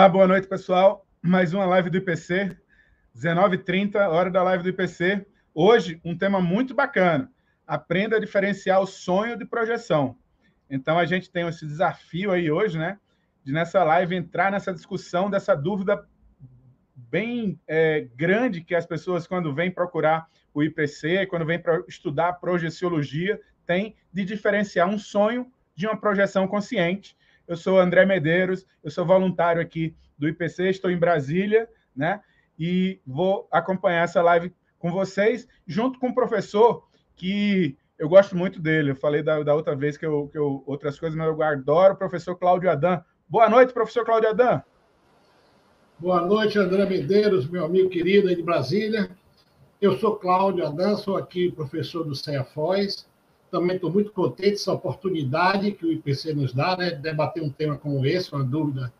Olá, boa noite, pessoal. Mais uma live do IPC, 19h30, hora da live do IPC. Hoje, um tema muito bacana. Aprenda a diferenciar o sonho de projeção. Então, a gente tem esse desafio aí hoje, né? De nessa live entrar nessa discussão dessa dúvida bem é, grande que as pessoas, quando vêm procurar o IPC, quando vêm para estudar projeciologia, tem de diferenciar um sonho de uma projeção consciente. Eu sou André Medeiros, eu sou voluntário aqui do IPC, estou em Brasília, né? E vou acompanhar essa live com vocês, junto com o professor que eu gosto muito dele. Eu falei da, da outra vez que eu, que eu outras coisas, mas eu adoro o professor Cláudio Adam. Boa noite, professor Cláudio Adam. Boa noite, André Medeiros, meu amigo querido aí de Brasília. Eu sou Cláudio Adan, sou aqui professor do CEA Foz. Também estou muito contente dessa oportunidade que o IPC nos dá, né, de debater um tema como esse, uma dúvida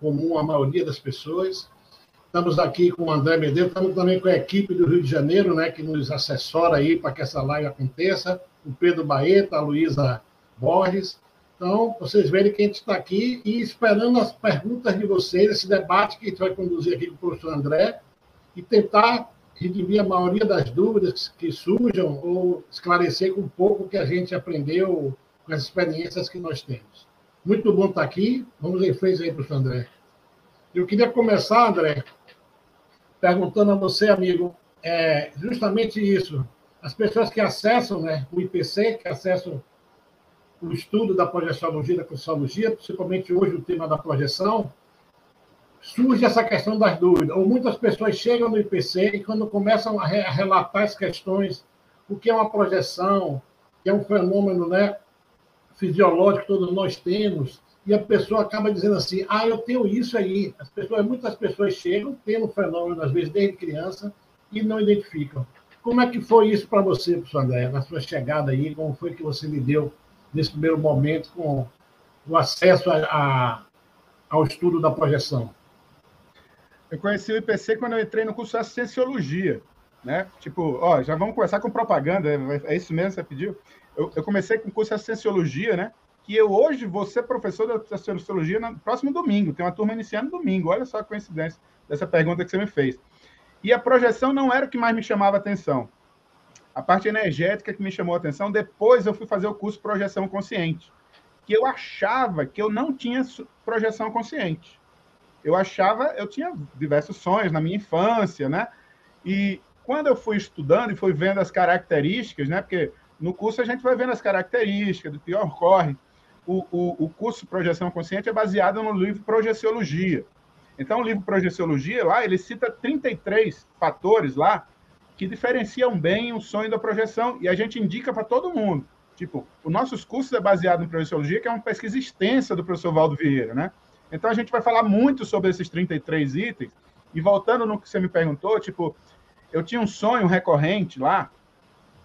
comum à maioria das pessoas. Estamos aqui com o André Medeiros, estamos também com a equipe do Rio de Janeiro, né, que nos assessora aí para que essa live aconteça, o Pedro Baeta, a Luísa Borges. Então, vocês verem que a gente está aqui e esperando as perguntas de vocês, esse debate que a gente vai conduzir aqui com o professor André, e tentar redimir a maioria das dúvidas que surjam ou esclarecer com um pouco que a gente aprendeu com as experiências que nós temos. Muito bom estar aqui. Vamos em frente aí, professor André. Eu queria começar, André, perguntando a você, amigo, é, justamente isso. As pessoas que acessam né, o IPC, que acessam o estudo da projeciologia, da consciologia, principalmente hoje o tema da projeção, surge essa questão das dúvidas. Ou muitas pessoas chegam no IPC e quando começam a, re relatar as questões, o que é uma projeção, que é um fenômeno né, fisiológico que todos nós temos, e a pessoa acaba dizendo assim, ah, eu tenho isso aí. As pessoas, muitas pessoas chegam, tendo o fenômeno, às vezes, desde criança, e não identificam. Como é que foi isso para você, professor André, na sua chegada aí? Como foi que você lidou nesse primeiro momento, com o acesso a, a, ao estudo da projeção? Eu conheci o IPC quando eu entrei no curso de Cienciologia, né? Tipo, ó, já vamos começar com propaganda, é isso mesmo que você pediu? Eu, eu comecei com o curso de Cienciologia, né? Que eu hoje vou ser professor da Cienciologia no próximo domingo, tem uma turma iniciando domingo, olha só a coincidência dessa pergunta que você me fez. E a projeção não era o que mais me chamava atenção a parte energética que me chamou atenção. Depois eu fui fazer o curso Projeção Consciente, que eu achava que eu não tinha projeção consciente. Eu achava, eu tinha diversos sonhos na minha infância, né? E quando eu fui estudando e fui vendo as características, né? Porque no curso a gente vai vendo as características do que ocorre. O, o, o curso Projeção Consciente é baseado no livro Projeciologia. Então, o livro Projeciologia, lá, ele cita 33 fatores lá que diferenciam bem o sonho da projeção e a gente indica para todo mundo. Tipo, os nossos cursos é baseado em projeciologia, que é uma pesquisa extensa do professor Valdo Vieira, né? Então a gente vai falar muito sobre esses 33 itens. E voltando no que você me perguntou, tipo, eu tinha um sonho recorrente lá,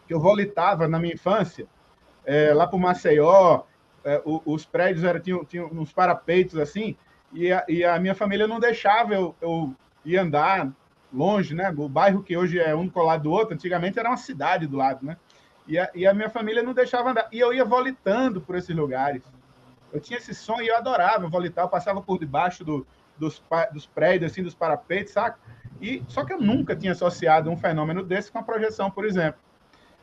que eu volitava na minha infância, é, lá para o Maceió, é, os prédios eram, tinham, tinham uns parapeitos assim, e a, e a minha família não deixava eu, eu ir andar longe, né? O bairro que hoje é um colado do outro, antigamente era uma cidade do lado, né? E a, e a minha família não deixava andar. E eu ia volitando por esses lugares. Eu tinha esse sonho e eu adorava volitar. Eu passava por debaixo do, dos, dos prédios, assim, dos parapeitos, saca? E, só que eu nunca tinha associado um fenômeno desse com a projeção, por exemplo.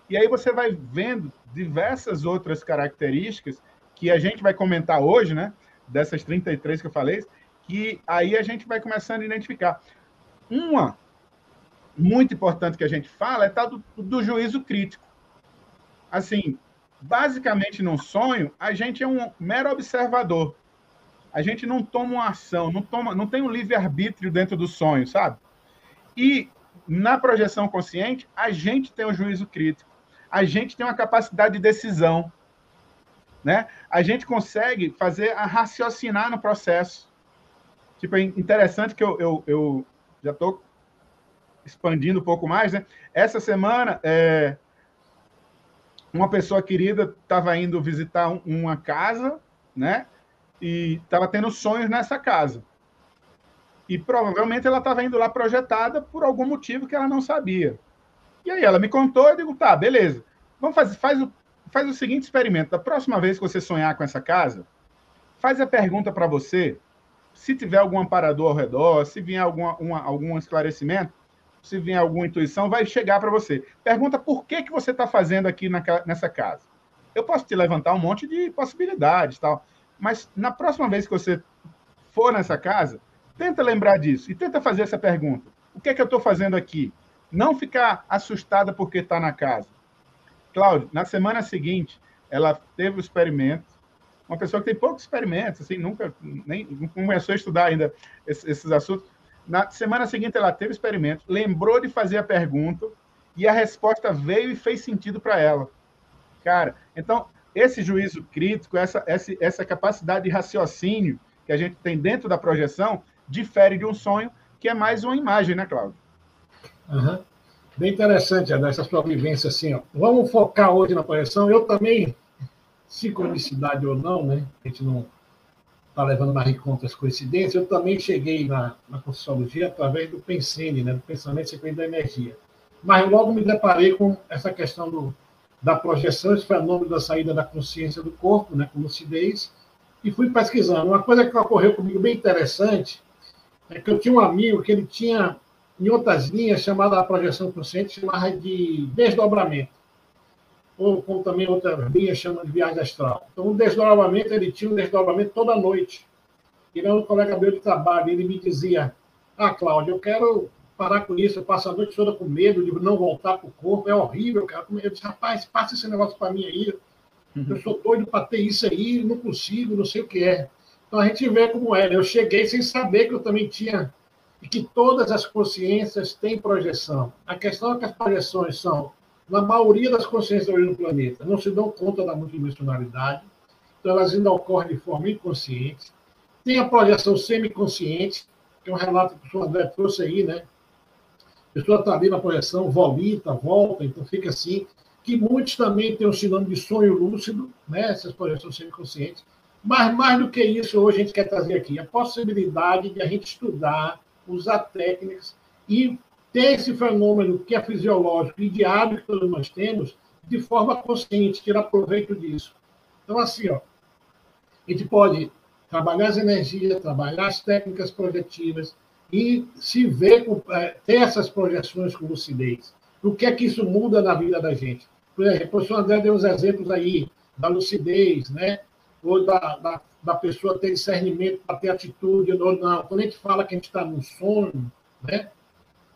E aí você vai vendo diversas outras características que a gente vai comentar hoje, né? Dessas 33 que eu falei, que aí a gente vai começando a identificar. Uma muito importante que a gente fala é tal do, do juízo crítico. Assim, basicamente, no sonho, a gente é um mero observador. A gente não toma uma ação, não, toma, não tem um livre-arbítrio dentro do sonho, sabe? E na projeção consciente, a gente tem o um juízo crítico. A gente tem uma capacidade de decisão. Né? A gente consegue fazer a raciocinar no processo. Tipo, é interessante que eu, eu, eu já estou expandindo um pouco mais, né? Essa semana, é, uma pessoa querida estava indo visitar um, uma casa, né? E estava tendo sonhos nessa casa. E provavelmente ela estava indo lá projetada por algum motivo que ela não sabia. E aí ela me contou, eu digo, tá, beleza. Vamos fazer, faz o, faz o seguinte experimento. Da próxima vez que você sonhar com essa casa, faz a pergunta para você se tiver algum amparador ao redor, se vier alguma, uma, algum esclarecimento, se vier alguma intuição, vai chegar para você. Pergunta por que, que você está fazendo aqui na, nessa casa. Eu posso te levantar um monte de possibilidades, tal, mas na próxima vez que você for nessa casa, tenta lembrar disso e tenta fazer essa pergunta. O que é que eu estou fazendo aqui? Não ficar assustada porque está na casa. Cláudio, na semana seguinte, ela teve o experimento. Uma pessoa que tem poucos experimentos, assim, nunca nem começou a estudar ainda esses, esses assuntos. Na semana seguinte, ela teve o experimento, lembrou de fazer a pergunta e a resposta veio e fez sentido para ela. Cara, então, esse juízo crítico, essa, essa, essa capacidade de raciocínio que a gente tem dentro da projeção, difere de um sonho, que é mais uma imagem, né, Cláudio? Uhum. Bem interessante, André, essa sua vivência assim. Ó. Vamos focar hoje na projeção. Eu também, sincronicidade ou não, né? A gente não está levando mais em conta as coincidências. Eu também cheguei na, na através do Pensene, né? do pensamento sequente da energia. Mas logo me deparei com essa questão do, da projeção, esse fenômeno da saída da consciência do corpo, né? com lucidez, e fui pesquisando. Uma coisa que ocorreu comigo bem interessante é que eu tinha um amigo que ele tinha em outras linhas, chamada a projeção consciente, chamada de desdobramento. Ou como também outras linhas chamam de viagem astral. Então, o desdobramento, ele tinha um desdobramento toda noite. E um colega meu de trabalho, ele me dizia, ah, Cláudio, eu quero parar com isso, eu passo a noite toda com medo de não voltar para o corpo, é horrível, cara. Eu disse, rapaz, passa esse negócio para mim aí. Eu sou doido para ter isso aí, não consigo, não sei o que é. Então a gente vê como é. Eu cheguei sem saber que eu também tinha e que todas as consciências têm projeção. A questão é que as projeções são, na maioria das consciências hoje no planeta, não se dão conta da multidimensionalidade, então elas ainda ocorrem de forma inconsciente. Tem a projeção semiconsciente, que é um relato que o senhor André trouxe aí, né? A pessoa está ali na projeção, volita, volta, então fica assim. Que muitos também têm o sinônimo de sonho lúcido, né? essas projeções semiconscientes. Mas mais do que isso, hoje a gente quer trazer aqui a possibilidade de a gente estudar usar técnicas e ter esse fenômeno que é fisiológico e diário que todos nós temos de forma consciente, tirar proveito disso. Então, assim, ó, a gente pode trabalhar as energias, trabalhar as técnicas projetivas e se ver, é, ter essas projeções com lucidez. O que é que isso muda na vida da gente? Por exemplo, o professor André deu uns exemplos aí da lucidez, né? ou da, da, da pessoa ter discernimento para ter atitude ou não. Quando a gente fala que a gente está num sonho, né?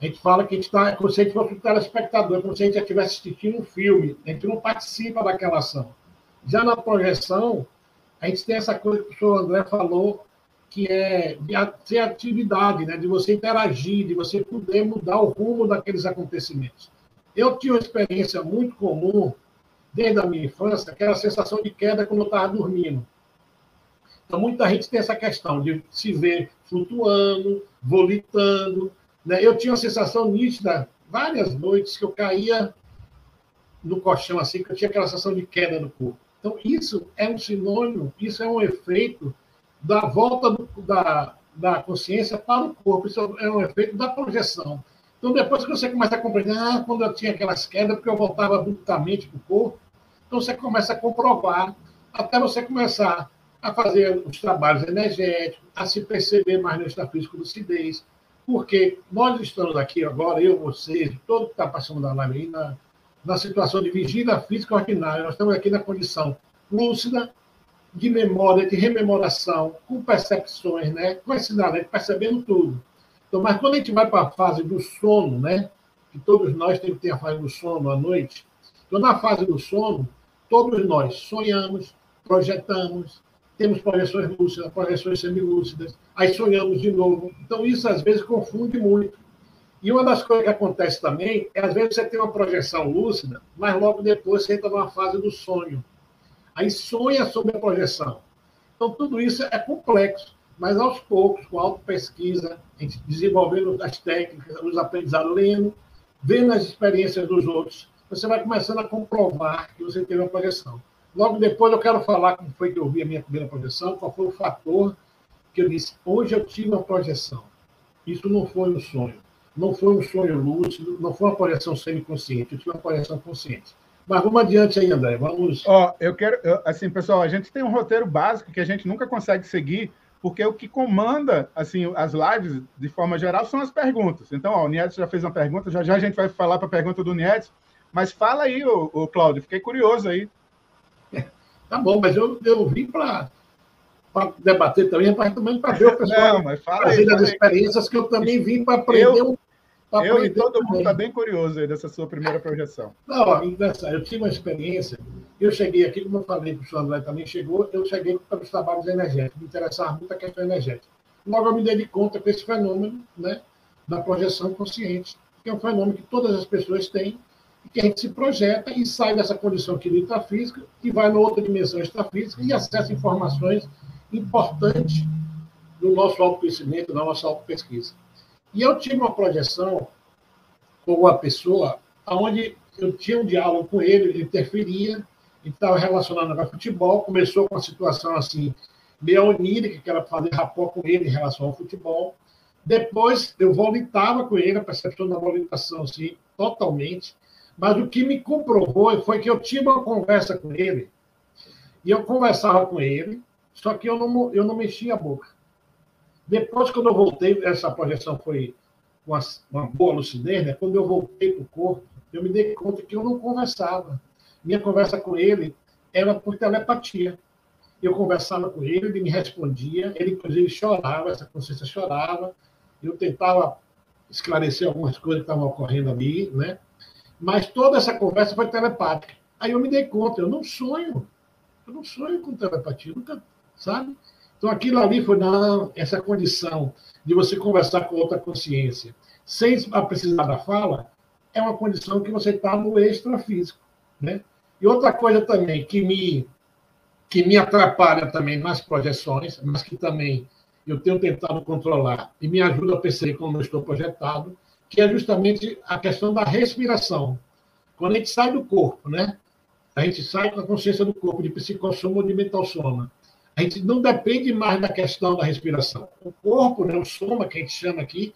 A gente fala que a gente está, como se a gente fosse telespectador, como se a gente estivesse assistindo um filme, a gente não participa daquela ação. Já na projeção, a gente tem essa coisa que o professor André falou, que é de ter atividade, né? de você interagir, de você poder mudar o rumo daqueles acontecimentos. Eu tinha uma experiência muito comum desde a minha infância, aquela sensação de queda quando eu estava dormindo. Então, muita gente tem essa questão de se ver flutuando, volitando. Né? Eu tinha uma sensação nítida, várias noites, que eu caía no colchão, assim, que eu tinha aquela sensação de queda no corpo. Então, isso é um sinônimo, isso é um efeito da volta do, da, da consciência para o corpo, isso é um efeito da projeção. Então, depois que você começa a compreender, ah, quando eu tinha aquelas quedas, porque eu voltava abruptamente para o corpo, então você começa a comprovar, até você começar a fazer os trabalhos energéticos, a se perceber mais no estado físico lucidez. Porque nós estamos aqui agora, eu, vocês, todo que está passando da live aí, na, na situação de vigília física ordinária. Nós estamos aqui na condição lúcida, de memória, de rememoração, com percepções, né? com esse nada, percebendo tudo. Então, mas quando a gente vai para a fase do sono, né? que todos nós temos que ter a fase do sono à noite, então, na fase do sono, todos nós sonhamos, projetamos, temos projeções lúcidas, projeções semilúcidas, aí sonhamos de novo. Então, isso às vezes confunde muito. E uma das coisas que acontece também é, às vezes, você tem uma projeção lúcida, mas logo depois você entra numa fase do sonho. Aí sonha sobre a projeção. Então, tudo isso é complexo, mas aos poucos, com auto-pesquisa, desenvolvendo as técnicas, os aprendizados, lendo, vendo as experiências dos outros, você vai começando a comprovar que você teve uma projeção. Logo depois eu quero falar como foi que eu vi a minha primeira projeção, qual foi o fator que eu disse, hoje eu tive uma projeção. Isso não foi um sonho. Não foi um sonho lúcido, não foi uma projeção semi-consciente, eu tive uma projeção consciente. Mas vamos adiante aí, André. Vamos. Ó, oh, eu quero. Assim, pessoal, a gente tem um roteiro básico que a gente nunca consegue seguir, porque o que comanda assim as lives de forma geral são as perguntas. Então, ó, o Nietzsche já fez uma pergunta, já já a gente vai falar para a pergunta do Nietzsche, mas fala aí, o Cláudio, fiquei curioso aí. Tá bom, mas eu, eu vim para debater também, mas também para ver o pessoal Não, aí, as experiências que eu também vim para aprender eu, eu e todo mundo está bem curioso aí dessa sua primeira projeção. Não, eu tive uma experiência. Eu cheguei aqui, como eu falei para o senhor André também chegou, eu cheguei para os trabalhos energéticos, me interessava muito a questão energética. Logo eu me dei conta com esse fenômeno né, da projeção consciente, que é um fenômeno que todas as pessoas têm, que a gente se projeta e sai dessa condição aqui do intrafísica e vai na outra dimensão extrafísica e acessa informações importantes do nosso autoconhecimento, da nossa autopesquisa. E eu tive uma projeção com uma pessoa onde eu tinha um diálogo com ele, ele interferia, estava relacionado com futebol, começou com uma situação assim, meio onírica, que era fazer rapó com ele em relação ao futebol. Depois eu volitava com ele, a percepção da volitação, assim, totalmente. Mas o que me comprovou foi que eu tive uma conversa com ele, e eu conversava com ele, só que eu não, eu não mexia a boca. Depois, quando eu voltei, essa projeção foi uma, uma boa lucidez, né? quando eu voltei para o corpo, eu me dei conta que eu não conversava. Minha conversa com ele era por telepatia. Eu conversava com ele, ele me respondia, ele inclusive chorava, essa consciência chorava. Eu tentava esclarecer algumas coisas que estavam ocorrendo ali, né? Mas toda essa conversa foi telepática. Aí eu me dei conta, eu não sonho. Eu não sonho com telepatia, nunca, sabe? Então, aquilo ali foi, não, essa condição de você conversar com outra consciência, sem precisar da fala, é uma condição que você está no extrafísico. Né? E outra coisa também que me, que me atrapalha também nas projeções, mas que também eu tenho tentado controlar e me ajuda a perceber como eu estou projetado, que é justamente a questão da respiração. Quando a gente sai do corpo, né? A gente sai com a consciência do corpo, de psicossoma ou de mental soma a gente não depende mais da questão da respiração. O corpo, né, o soma, que a gente chama aqui,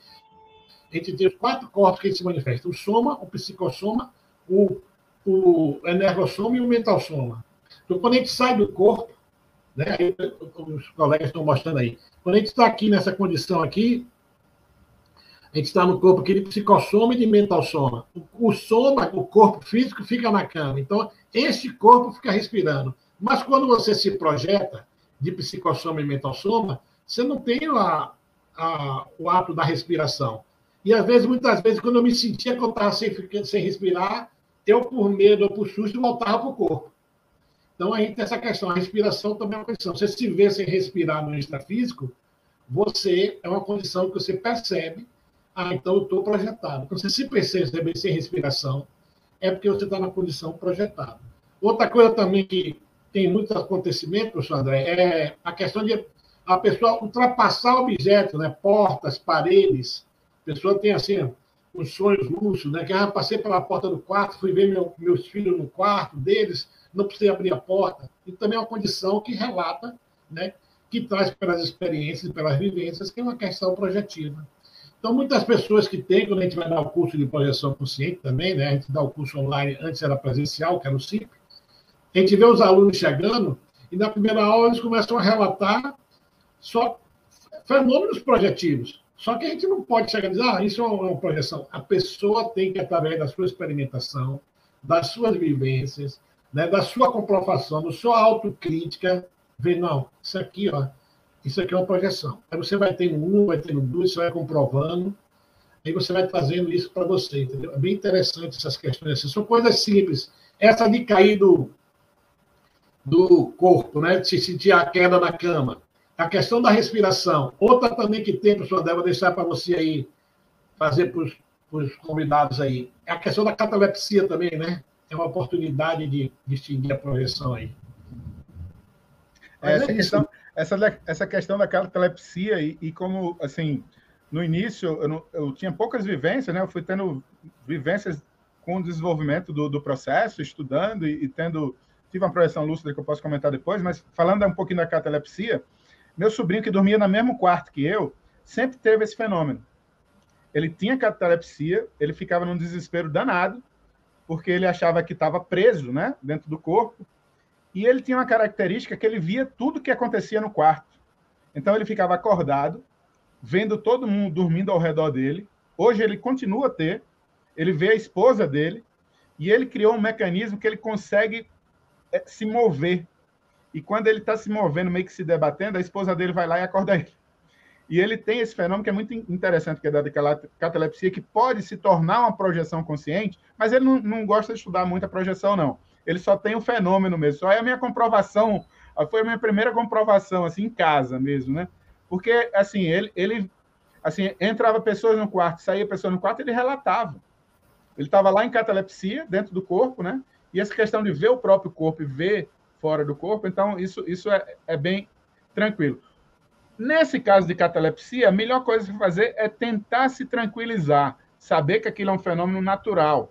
a gente tem os quatro corpos que se manifesta: o soma, o psicossoma, o, o energossoma e o mental soma. Então, quando a gente sai do corpo, né, os colegas estão mostrando aí, quando a gente está aqui nessa condição aqui, a gente está no corpo aqui de psicossoma e de mental soma. O, o soma, o corpo físico, fica na cama. Então, esse corpo fica respirando. Mas quando você se projeta, de psicossoma e mental-soma, você não tem a, a, o ato da respiração. E às vezes, muitas vezes, quando eu me sentia que eu estava sem, sem respirar, eu, por medo ou por susto, voltava para o corpo. Então, a gente tem essa questão. A respiração também é uma condição. Você se vê sem respirar no extrafísico, você é uma condição que você percebe. Ah, então eu estou projetado. Então, você se percebe sem respiração, é porque você está na condição projetada. Outra coisa também que tem muitos acontecimentos, professor André, é a questão de a pessoa ultrapassar objetos, né? portas, paredes. A pessoa tem assim os sonhos lúcidos, né? Que ah, passei pela porta do quarto, fui ver meu, meus filhos no quarto deles, não precisei abrir a porta. E também é uma condição que relata, né? Que traz pelas experiências, pelas vivências, que é uma questão projetiva. Então, muitas pessoas que têm, quando a gente vai dar o curso de projeção consciente também, né? A gente dá o curso online, antes era presencial, que era o CIP, a gente vê os alunos chegando e na primeira aula eles começam a relatar só fenômenos projetivos. Só que a gente não pode chegar e dizer, ah, isso é uma projeção. A pessoa tem que, através da sua experimentação, das suas vivências, né, da sua comprovação, da sua autocrítica, ver, não, isso aqui, ó, isso aqui é uma projeção. Aí você vai tendo um, vai tendo dois, você vai comprovando, aí você vai trazendo isso para você, entendeu? É bem interessante essas questões. Assim. São coisas simples. Essa de cair do, do corpo, né? De se sentir a queda na cama. A questão da respiração. Outra também que tem, professor André, vou deixar para você aí, fazer para os convidados aí. É a questão da catalepsia também, né? É uma oportunidade de distinguir a projeção aí. É, essa, é questão, essa, essa questão da catalepsia e, e como, assim, no início eu, não, eu, tinha poucas vivências, né? Eu fui tendo vivências com o desenvolvimento do, do processo, estudando e, e tendo tive uma projeção lúcida que eu posso comentar depois, mas falando um pouquinho da catalepsia, meu sobrinho que dormia no mesmo quarto que eu, sempre teve esse fenômeno. Ele tinha catalepsia, ele ficava num desespero danado, porque ele achava que estava preso, né, dentro do corpo, e ele tinha uma característica que ele via tudo que acontecia no quarto. Então ele ficava acordado, vendo todo mundo dormindo ao redor dele. Hoje ele continua a ter, ele vê a esposa dele, e ele criou um mecanismo que ele consegue é, se mover. E quando ele está se movendo, meio que se debatendo, a esposa dele vai lá e acorda ele. E ele tem esse fenômeno que é muito interessante, que é da catalepsia, que pode se tornar uma projeção consciente, mas ele não, não gosta de estudar muito a projeção, não. Ele só tem o fenômeno mesmo. Só é a minha comprovação, foi a minha primeira comprovação, assim, em casa mesmo, né? Porque, assim, ele, ele assim, entrava pessoas no quarto, saía pessoas no quarto, ele relatava. Ele estava lá em catalepsia, dentro do corpo, né? E essa questão de ver o próprio corpo e ver fora do corpo, então isso, isso é, é bem tranquilo. Nesse caso de catalepsia, a melhor coisa a fazer é tentar se tranquilizar, saber que aquilo é um fenômeno natural.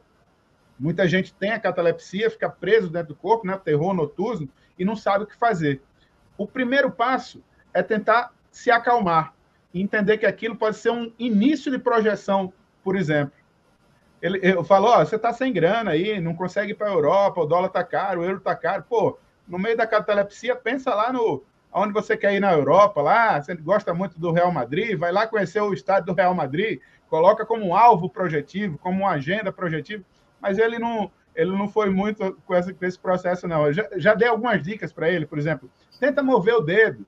Muita gente tem a catalepsia, fica preso dentro do corpo, né, terror noturno, e não sabe o que fazer. O primeiro passo é tentar se acalmar entender que aquilo pode ser um início de projeção, por exemplo. Ele, eu falo, você está sem grana aí, não consegue ir para a Europa, o dólar está caro, o euro está caro. Pô, no meio da catalepsia, pensa lá no aonde você quer ir na Europa, lá, você gosta muito do Real Madrid, vai lá conhecer o estádio do Real Madrid, coloca como um alvo projetivo, como uma agenda projetiva, mas ele não, ele não foi muito com esse, com esse processo, não. Eu já, já dei algumas dicas para ele, por exemplo, tenta mover o dedo,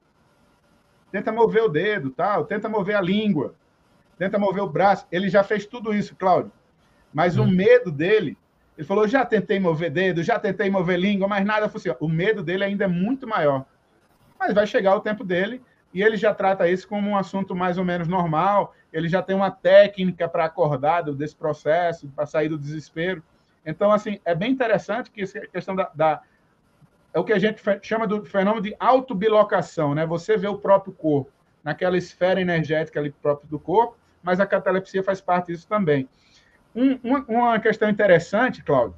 tenta mover o dedo, tal, tenta mover a língua, tenta mover o braço. Ele já fez tudo isso, Cláudio. Mas hum. o medo dele, ele falou: já tentei mover dedo, já tentei mover língua, mas nada funciona. O medo dele ainda é muito maior. Mas vai chegar o tempo dele e ele já trata isso como um assunto mais ou menos normal. Ele já tem uma técnica para acordar desse processo, para sair do desespero. Então, assim, é bem interessante que essa questão da, da é o que a gente chama do fenômeno de autobilocação, né? Você vê o próprio corpo naquela esfera energética ali próprio do corpo, mas a catalepsia faz parte disso também. Um, uma, uma questão interessante, Cláudio,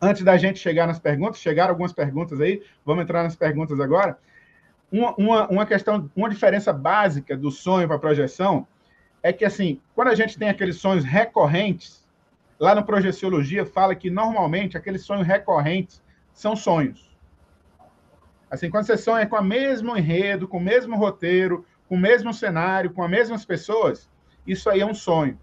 antes da gente chegar nas perguntas, chegaram algumas perguntas aí, vamos entrar nas perguntas agora. Uma, uma, uma questão, uma diferença básica do sonho para a projeção é que, assim, quando a gente tem aqueles sonhos recorrentes, lá no Projeciologia fala que normalmente aqueles sonhos recorrentes são sonhos. Assim, quando você sonha com o mesmo enredo, com o mesmo roteiro, com o mesmo cenário, com as mesmas pessoas, isso aí é um sonho.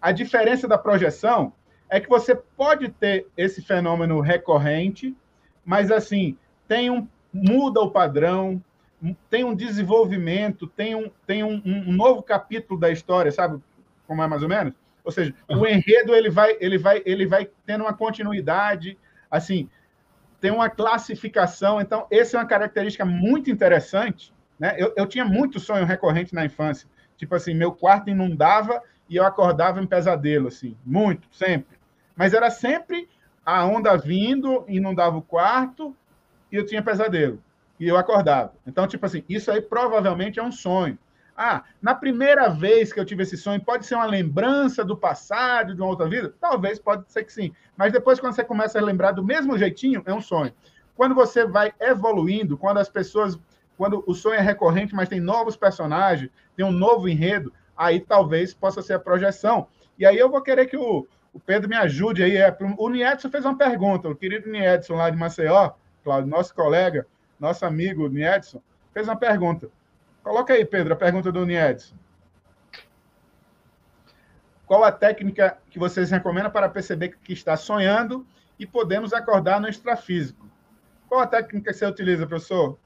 A diferença da projeção é que você pode ter esse fenômeno recorrente, mas assim, tem um muda o padrão, tem um desenvolvimento, tem um, tem um, um novo capítulo da história, sabe como é mais ou menos? Ou seja, o enredo ele vai, ele vai, ele vai tendo uma continuidade, assim, tem uma classificação. Então, essa é uma característica muito interessante. Né? Eu, eu tinha muito sonho recorrente na infância. Tipo assim, meu quarto inundava e eu acordava em pesadelo, assim, muito, sempre. Mas era sempre a onda vindo, inundava o quarto e eu tinha pesadelo. E eu acordava. Então, tipo assim, isso aí provavelmente é um sonho. Ah, na primeira vez que eu tive esse sonho, pode ser uma lembrança do passado, de uma outra vida? Talvez, pode ser que sim. Mas depois, quando você começa a lembrar do mesmo jeitinho, é um sonho. Quando você vai evoluindo, quando as pessoas. Quando o sonho é recorrente, mas tem novos personagens, tem um novo enredo, aí talvez possa ser a projeção. E aí eu vou querer que o, o Pedro me ajude aí. É, o Niedson fez uma pergunta, o querido Niedson lá de Maceió, Cláudio, nosso colega, nosso amigo Niedson, fez uma pergunta. Coloca aí, Pedro, a pergunta do Niedson. Qual a técnica que vocês recomendam para perceber que está sonhando e podemos acordar no extrafísico? Qual a técnica que você utiliza, professor?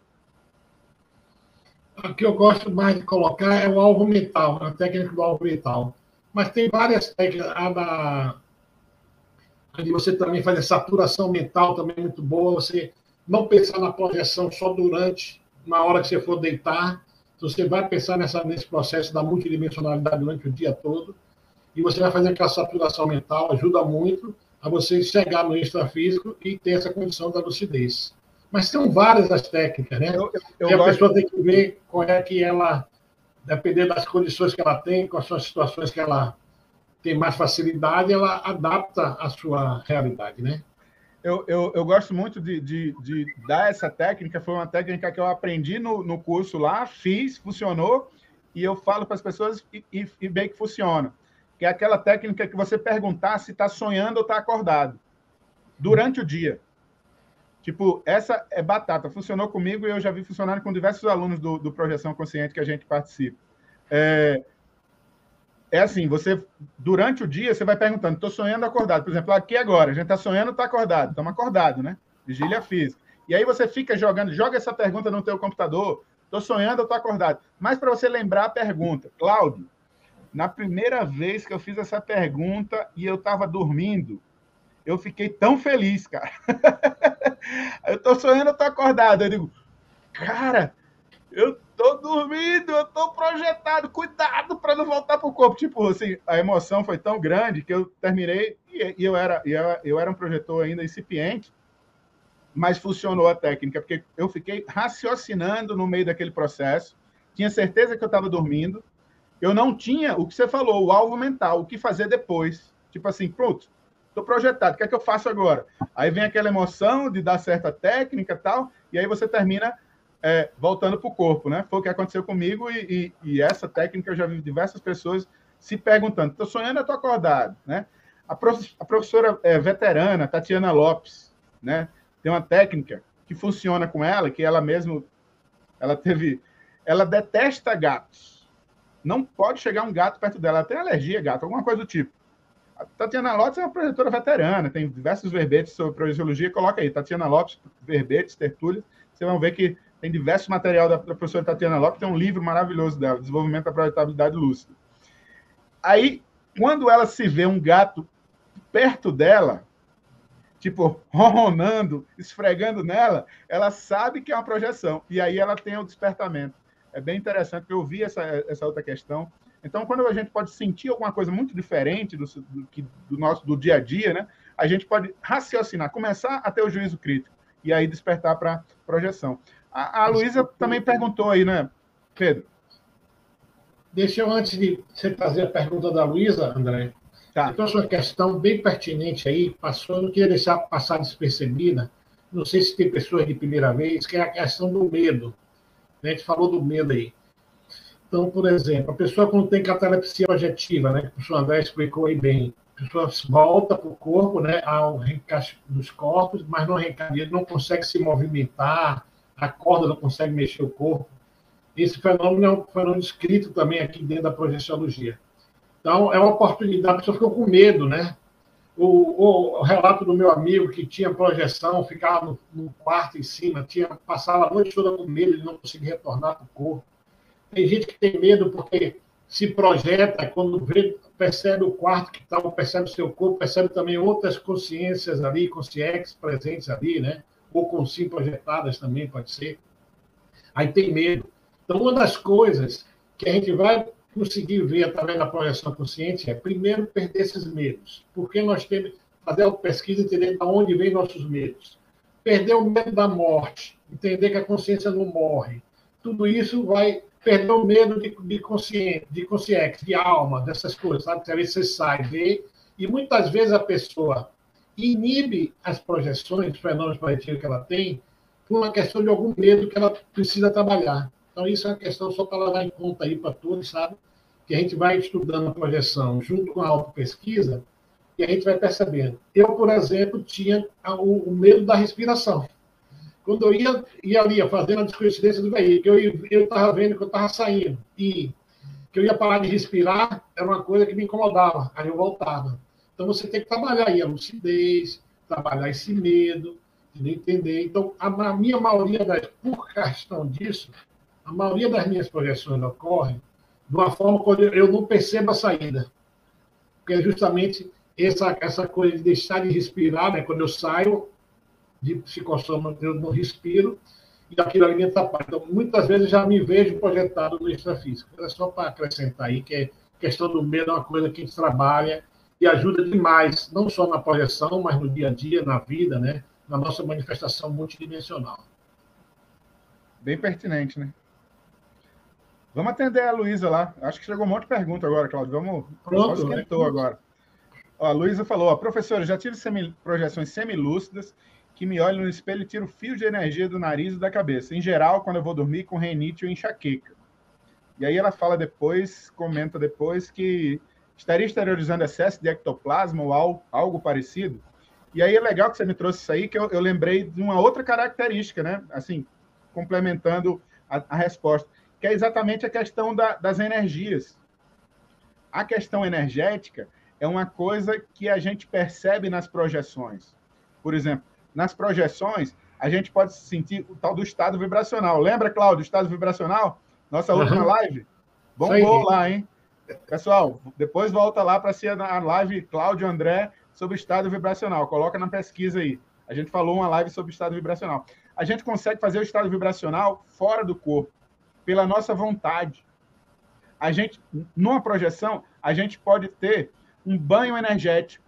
A que eu gosto mais de colocar é o alvo mental, a técnica do alvo mental. Mas tem várias técnicas. A da a de você também fazer saturação mental também é muito boa. Você não pensar na projeção só durante, na hora que você for deitar. Você vai pensar nessa, nesse processo da multidimensionalidade durante o dia todo. E você vai fazer aquela saturação mental, ajuda muito a você chegar no extrafísico e ter essa condição da lucidez. Mas são várias as técnicas, né? Eu, eu, e a gosto... pessoa tem que ver como é que ela, dependendo das condições que ela tem, com as suas situações que ela tem mais facilidade, ela adapta a sua realidade, né? Eu, eu, eu gosto muito de, de, de, dar essa técnica, foi uma técnica que eu aprendi no, no curso lá, fiz, funcionou, e eu falo para as pessoas e, e, e bem que funciona. Que é aquela técnica que você perguntar se está sonhando ou está acordado, durante o dia. Tipo, essa é batata. Funcionou comigo e eu já vi funcionando com diversos alunos do, do Projeção Consciente que a gente participa. É, é assim, você, durante o dia, você vai perguntando, estou sonhando acordado. Por exemplo, aqui agora, a gente está sonhando, está acordado. Estamos acordados, né? Vigília física. E aí você fica jogando, joga essa pergunta no teu computador. Estou sonhando, estou acordado. Mas para você lembrar a pergunta, Cláudio, na primeira vez que eu fiz essa pergunta e eu estava dormindo, eu fiquei tão feliz, cara. eu estou sonhando, estou acordado. Eu digo, cara, eu tô dormindo, eu tô projetado, cuidado para não voltar pro corpo. Tipo, assim, a emoção foi tão grande que eu terminei e, eu era, eu era um projetor ainda incipiente, mas funcionou a técnica, porque eu fiquei raciocinando no meio daquele processo, tinha certeza que eu estava dormindo, eu não tinha o que você falou, o alvo mental, o que fazer depois. Tipo assim, pronto, estou projetado, o que é que eu faço agora? Aí vem aquela emoção de dar certa técnica tal, e aí você termina é, voltando para o corpo, né? Foi o que aconteceu comigo e, e, e, essa técnica eu já vi diversas pessoas se perguntando: estou sonhando, estou acordado, né? A, prof, a professora é, veterana Tatiana Lopes, né? Tem uma técnica que funciona com ela, que ela mesmo, ela teve, ela detesta gatos. Não pode chegar um gato perto dela. Ela tem alergia a gato, alguma coisa do tipo. A Tatiana Lopes é uma projetora veterana, tem diversos verbetes sobre projeciologia. Coloca aí, Tatiana Lopes, verbetes, tertúlias. Vocês vão ver que tem diverso material da, da professora Tatiana Lopes, tem um livro maravilhoso dela, Desenvolvimento da Projetabilidade Lúcida. Aí, quando ela se vê um gato perto dela, tipo, ronronando, esfregando nela, ela sabe que é uma projeção. E aí ela tem o despertamento. É bem interessante, porque eu vi essa, essa outra questão. Então, quando a gente pode sentir alguma coisa muito diferente do, do, do nosso do dia a dia, né? A gente pode raciocinar, começar a ter o juízo crítico e aí despertar para projeção. A, a Luísa também perguntou aí, né, Pedro? Deixa eu, antes de você fazer a pergunta da Luísa, André, tá. então uma questão bem pertinente aí, passou, não queria deixar passar despercebida, não sei se tem pessoas de primeira vez, que é a questão do medo. A gente falou do medo aí. Então, por exemplo, a pessoa quando tem catalepsia projetiva, né, que o professor André explicou aí bem, a pessoa volta para o corpo, né, ao reencaixe dos corpos, mas não não consegue se movimentar, a corda não consegue mexer o corpo. Esse fenômeno é um fenômeno descrito também aqui dentro da projeciologia. Então, é uma oportunidade, a pessoa ficou com medo, né? O, o, relato do meu amigo que tinha projeção, ficava no, no, quarto em cima, tinha, passava a noite toda com medo de não conseguir retornar para o corpo. Tem gente que tem medo porque se projeta, quando vê, percebe o quarto que está, percebe o seu corpo, percebe também outras consciências ali, consciências presentes ali, né? Ou com sim projetadas também, pode ser. Aí tem medo. Então, uma das coisas que a gente vai conseguir ver através da projeção consciente é, primeiro, perder esses medos. Porque nós temos fazer a pesquisa e entender de onde vêm nossos medos. Perder o medo da morte, entender que a consciência não morre. Tudo isso vai perder o medo de, de consciência, de consciência, de alma, dessas coisas, sabe? Às vezes você sai, vê, e muitas vezes a pessoa inibe as projeções, os fenômenos projetivos que ela tem, por uma questão de algum medo que ela precisa trabalhar. Então, isso é uma questão só para levar em conta aí para todos, sabe? Que a gente vai estudando a projeção junto com a autopesquisa e a gente vai percebendo. Eu, por exemplo, tinha o medo da respiração. Quando eu ia, ia ali fazendo a descoincidência do veículo, eu estava vendo que eu estava saindo e que eu ia parar de respirar, era uma coisa que me incomodava. Aí eu voltava. Então, você tem que trabalhar aí a lucidez, trabalhar esse medo, entender. Então, a, a minha maioria das, por questão disso, a maioria das minhas projeções ocorre de uma forma quando eu não percebo a saída. Porque é justamente essa, essa coisa de deixar de respirar, né? quando eu saio de psicossoma, eu não respiro, e aquilo ali me atrapalha. Então, muitas vezes já me vejo projetado no extrafísico. É só para acrescentar aí que é questão do medo é uma coisa que a gente trabalha e ajuda demais, não só na projeção, mas no dia a dia, na vida, né? na nossa manifestação multidimensional. Bem pertinente, né? Vamos atender a Luísa lá. Acho que chegou um monte de pergunta agora, Claudio. Vamos. Pronto, esquentou né? agora. Ó, a Luísa falou: ó, professor, já tive semi, projeções semilúcidas que me olham no espelho e tiro fio de energia do nariz e da cabeça. Em geral, quando eu vou dormir com renite ou enxaqueca. E aí ela fala depois, comenta depois que estaria exteriorizando excesso de ectoplasma ou algo, algo parecido? E aí é legal que você me trouxe isso aí, que eu, eu lembrei de uma outra característica, né? Assim, complementando a, a resposta, que é exatamente a questão da, das energias. A questão energética é uma coisa que a gente percebe nas projeções. Por exemplo, nas projeções, a gente pode sentir o tal do estado vibracional. Lembra, Cláudio, do estado vibracional? Nossa última uhum. live? Bombou lá, hein? Pessoal, depois volta lá para ser a live Cláudio André sobre estado vibracional. Coloca na pesquisa aí. A gente falou uma live sobre estado vibracional. A gente consegue fazer o estado vibracional fora do corpo, pela nossa vontade. A gente, numa projeção, a gente pode ter um banho energético.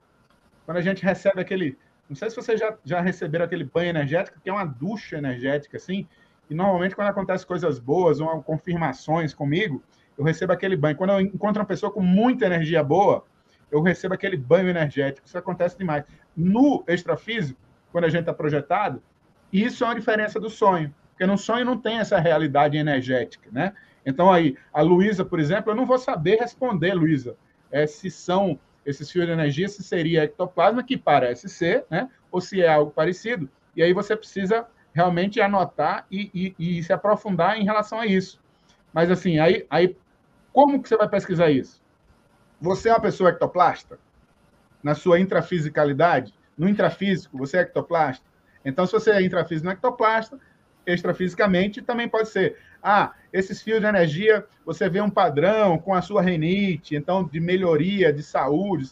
Quando a gente recebe aquele. Não sei se vocês já, já receberam aquele banho energético, que é uma ducha energética, assim. E normalmente, quando acontecem coisas boas ou confirmações comigo, eu recebo aquele banho. Quando eu encontro uma pessoa com muita energia boa, eu recebo aquele banho energético. Isso acontece demais. No extrafísico, quando a gente está projetado, isso é uma diferença do sonho. Porque no sonho não tem essa realidade energética, né? Então, aí, a Luísa, por exemplo, eu não vou saber responder, Luísa, é, se são esses fios de energia, se seria ectoplasma, que parece ser, né? Ou se é algo parecido. E aí você precisa realmente anotar e, e, e se aprofundar em relação a isso. Mas, assim, aí, aí como que você vai pesquisar isso? Você é uma pessoa ectoplasta? Na sua intrafisicalidade? No intrafísico, você é ectoplasta? Então, se você é intrafísico no ectoplasta, extrafisicamente também pode ser. Ah, esses fios de energia, você vê um padrão com a sua renite, então de melhoria de saúde.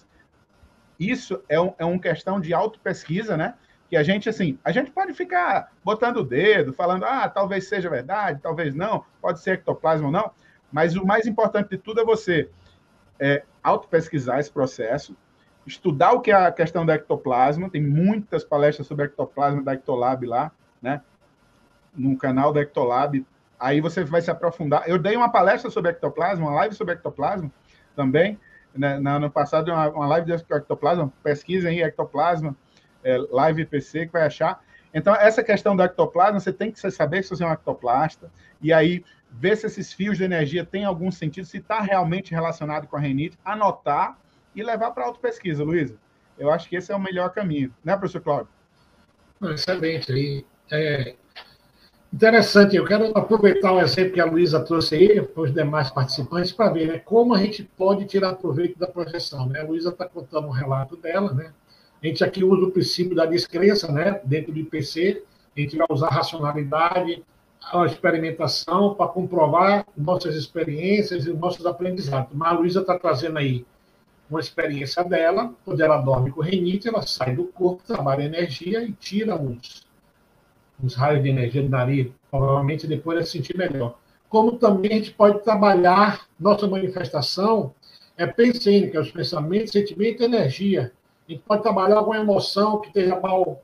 Isso é, um, é uma questão de auto-pesquisa, né? Que a gente, assim, a gente pode ficar botando o dedo, falando, ah, talvez seja verdade, talvez não, pode ser ectoplasma ou não, mas o mais importante de tudo é você é, auto-pesquisar esse processo, estudar o que é a questão da ectoplasma, tem muitas palestras sobre ectoplasma da Ectolab lá, né? No canal da Ectolab. Aí você vai se aprofundar. Eu dei uma palestra sobre ectoplasma, uma live sobre ectoplasma também. Né? No ano passado, uma, uma live de ectoplasma. Pesquisem aí ectoplasma, é, live PC, que vai achar. Então, essa questão do ectoplasma, você tem que saber se você é um ectoplasta, e aí ver se esses fios de energia têm algum sentido, se está realmente relacionado com a renite, anotar e levar para auto-pesquisa, Luísa. Eu acho que esse é o melhor caminho, né, professor Cláudio? Excelente. aí. é interessante, eu quero aproveitar o exemplo que a Luísa trouxe aí, para os demais participantes, para ver né, como a gente pode tirar proveito da projeção. Né? A Luísa está contando um relato dela, né? A gente aqui usa o princípio da descrença, né? Dentro do IPC, a gente vai usar a racionalidade, a experimentação para comprovar nossas experiências e nossos aprendizados. Mas a Luísa está trazendo aí uma experiência dela, quando ela dorme com renite, ela sai do corpo, trabalha energia e tira uns, uns raios de energia do nariz, provavelmente depois vai se sentir melhor. Como também a gente pode trabalhar nossa manifestação é pensênica, os pensamentos, sentimentos e energia. A gente pode trabalhar alguma emoção que esteja mal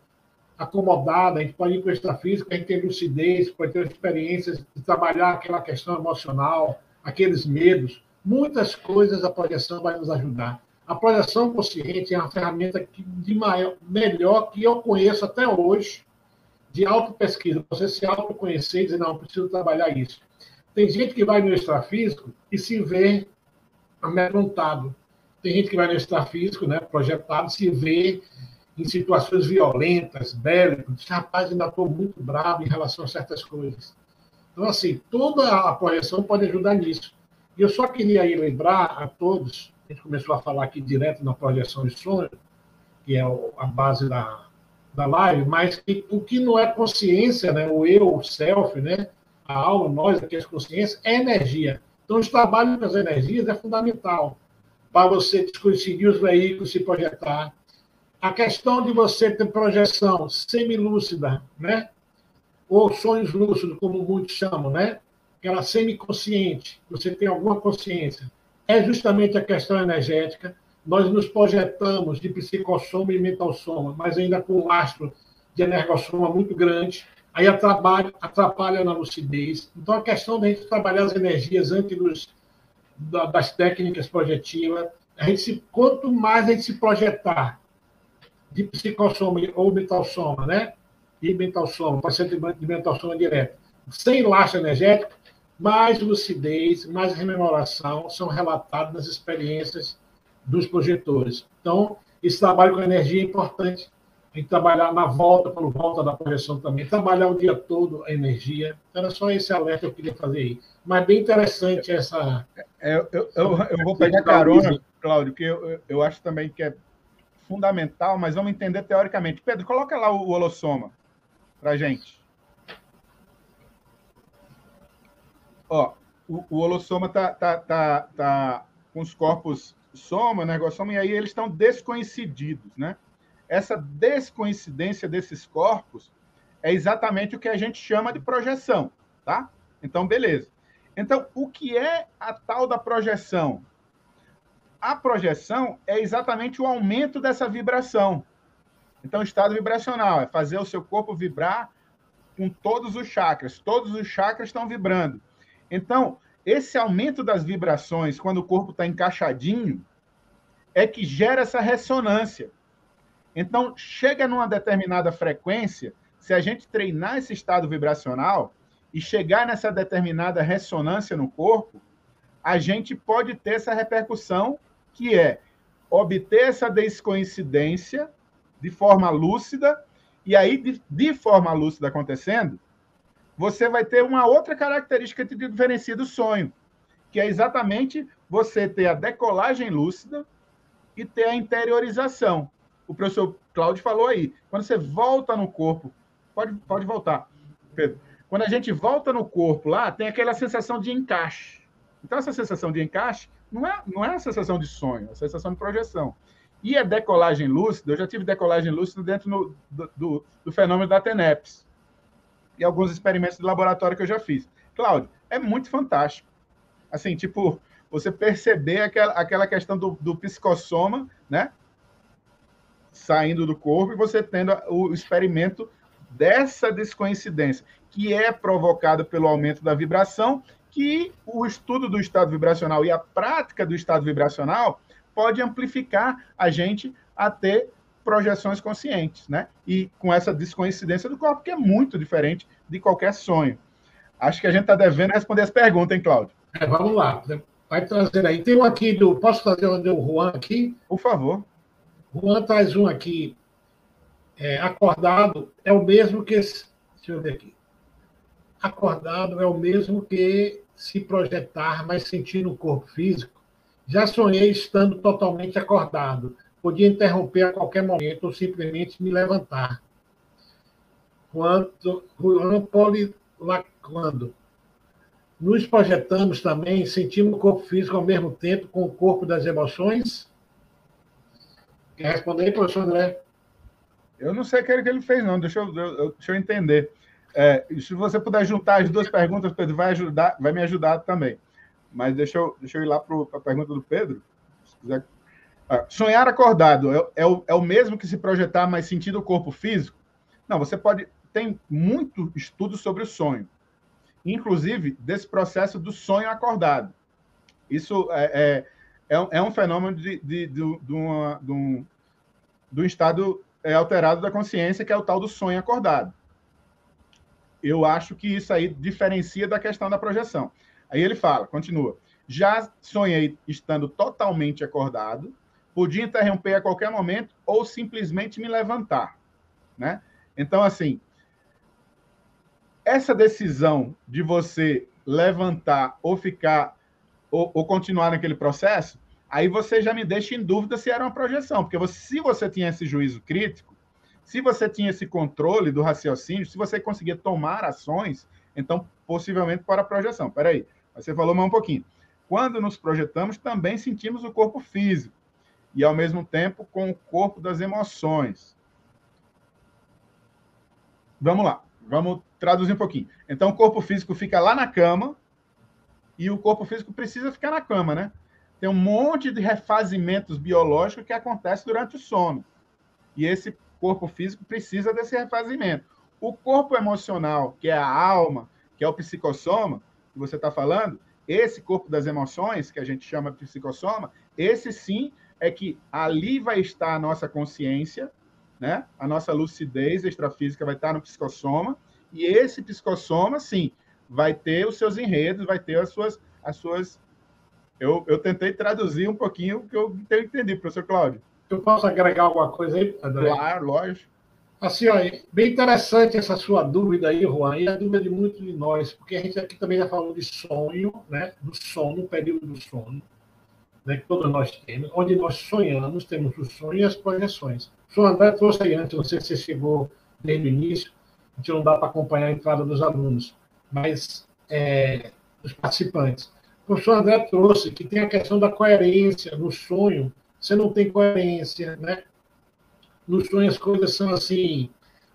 acomodada, a gente pode ir para o extrafísico, a gente tem lucidez, pode ter experiências de trabalhar aquela questão emocional, aqueles medos. Muitas coisas a projeção vai nos ajudar. A projeção consciente é uma ferramenta que, de maior, melhor que eu conheço até hoje, de auto-pesquisa. Você se autoconhecer e dizer, não, preciso trabalhar isso. Tem gente que vai no extrafísico e se vê amedrontado. Tem gente que vai no extrafísico, né, projetado, se vê em situações violentas, bélicas, rapaz, ainda estou muito bravo em relação a certas coisas. Então, assim, toda a projeção pode ajudar nisso. E eu só queria aí lembrar a todos, a gente começou a falar aqui direto na projeção de sonho, que é a base da, da live, mas que, o que não é consciência, né, o eu, o self, né, a alma, nós aqui, as consciências, é energia. Então, os trabalhos com as energias é fundamental para você conseguir os veículos se projetar, a questão de você ter projeção semilúcida, né? Ou sonhos lúcidos, como muitos chamam, né? Aquela semiconsciente, você tem alguma consciência. É justamente a questão energética. Nós nos projetamos de psicossoma e mentalsoma, mas ainda com um astro de energossoma muito grande. Aí atrapalha, atrapalha na lucidez. Então, a questão da gente trabalhar as energias antes das técnicas projetivas, a gente se, quanto mais a gente se projetar de psicossoma ou mentalsoma, né? E mentalsoma, paciente de mentalsoma direto. Sem laço energético, mais lucidez, mais rememoração são relatados nas experiências dos projetores. Então, esse trabalho com energia é importante. Gente trabalhar na volta, por volta da projeção também, trabalhar o dia todo a energia. Então, era só esse alerta que eu queria fazer aí. Mas bem interessante essa. É, eu, eu, eu, vou pegar carona, Cláudio, que eu, eu acho também que é fundamental, mas vamos entender teoricamente. Pedro, coloca lá o, holossoma para gente. Ó, o, o holossoma tá, tá, tá, tá com os corpos soma, negossoma, e aí eles estão descoincididos, né? Essa descoincidência desses corpos é exatamente o que a gente chama de projeção, tá? Então, beleza. Então, o que é a tal da projeção? A projeção é exatamente o aumento dessa vibração. Então, estado vibracional é fazer o seu corpo vibrar com todos os chakras. Todos os chakras estão vibrando. Então, esse aumento das vibrações, quando o corpo está encaixadinho, é que gera essa ressonância. Então, chega numa determinada frequência, se a gente treinar esse estado vibracional e chegar nessa determinada ressonância no corpo, a gente pode ter essa repercussão que é obter essa descoincidência de forma lúcida, e aí, de, de forma lúcida acontecendo, você vai ter uma outra característica que diferencia do sonho, que é exatamente você ter a decolagem lúcida e ter a interiorização. O professor Cláudio falou aí, quando você volta no corpo, pode, pode voltar, Pedro. Quando a gente volta no corpo lá, tem aquela sensação de encaixe. Então, essa sensação de encaixe não é, não é a sensação de sonho, é a sensação de projeção. E a decolagem lúcida, eu já tive decolagem lúcida dentro no, do, do, do, fenômeno da TENEPS. E alguns experimentos de laboratório que eu já fiz. Cláudio, é muito fantástico. Assim, tipo, você perceber aquela, aquela questão do, do psicossoma, né? Saindo do corpo e você tendo o experimento dessa descoincidência, que é provocada pelo aumento da vibração que o estudo do estado vibracional e a prática do estado vibracional pode amplificar a gente a ter projeções conscientes, né? E com essa descoincidência do corpo, que é muito diferente de qualquer sonho. Acho que a gente está devendo responder as perguntas, hein, Cláudio? É, vamos lá. Vai trazer aí. Tem um aqui do. Posso trazer o Juan aqui? Por favor. Juan traz um aqui. É, acordado é o mesmo que. Deixa eu ver aqui. Acordado é o mesmo que se projetar, mas sentir no corpo físico. Já sonhei estando totalmente acordado. Podia interromper a qualquer momento ou simplesmente me levantar. Quando, quando nos projetamos também, sentimos o corpo físico ao mesmo tempo com o corpo das emoções? Quer responder aí, professor André? Eu não sei o que ele fez, não. Deixa eu, deixa eu entender. É, se você puder juntar as duas perguntas, Pedro, vai, ajudar, vai me ajudar também. Mas deixa eu, deixa eu ir lá para a pergunta do Pedro. Ah, sonhar acordado é, é, o, é o mesmo que se projetar, mas sentindo o corpo físico? Não, você pode. Tem muito estudo sobre o sonho, inclusive desse processo do sonho acordado. Isso é, é, é, é um fenômeno de, de, de, de, uma, de um, do estado é, alterado da consciência, que é o tal do sonho acordado eu acho que isso aí diferencia da questão da projeção. Aí ele fala, continua. Já sonhei estando totalmente acordado, podia interromper a qualquer momento ou simplesmente me levantar, né? Então, assim, essa decisão de você levantar ou ficar ou, ou, continuar naquele processo, aí você já me deixa em dúvida se era uma projeção, porque você, se você tinha esse juízo crítico, se você tinha esse controle do raciocínio, se você conseguia tomar ações, então possivelmente para a projeção. Peraí, você falou mais um pouquinho. Quando nos projetamos, também sentimos o corpo físico e ao mesmo tempo com o corpo das emoções. Vamos lá, vamos traduzir um pouquinho. Então, o corpo físico fica lá na cama e o corpo físico precisa ficar na cama, né? Tem um monte de refazimentos biológicos que acontece durante o sono. E esse corpo físico precisa desse refazimento. O corpo emocional, que é a alma, que é o psicossoma, que você está falando, esse corpo das emoções, que a gente chama de psicossoma, esse sim é que ali vai estar a nossa consciência, né? a nossa lucidez extrafísica vai estar no psicossoma, e esse psicossoma, sim, vai ter os seus enredos, vai ter as suas. As suas... Eu, eu tentei traduzir um pouquinho o que eu entendi, professor Cláudio. Eu posso agregar alguma coisa aí, André? Claro, lógico. Assim, ó, bem interessante essa sua dúvida aí, Juan, e a dúvida de muitos de nós, porque a gente aqui também já falou de sonho, né? do sono, período do sono, né? que todos nós temos, onde nós sonhamos, temos o sonho e as projeções. O senhor André trouxe aí antes, não sei se você chegou desde o início, a gente não dá para acompanhar a entrada dos alunos, mas é, participantes. O professor André trouxe que tem a questão da coerência no sonho, você não tem coerência, né? No sonho as coisas são assim,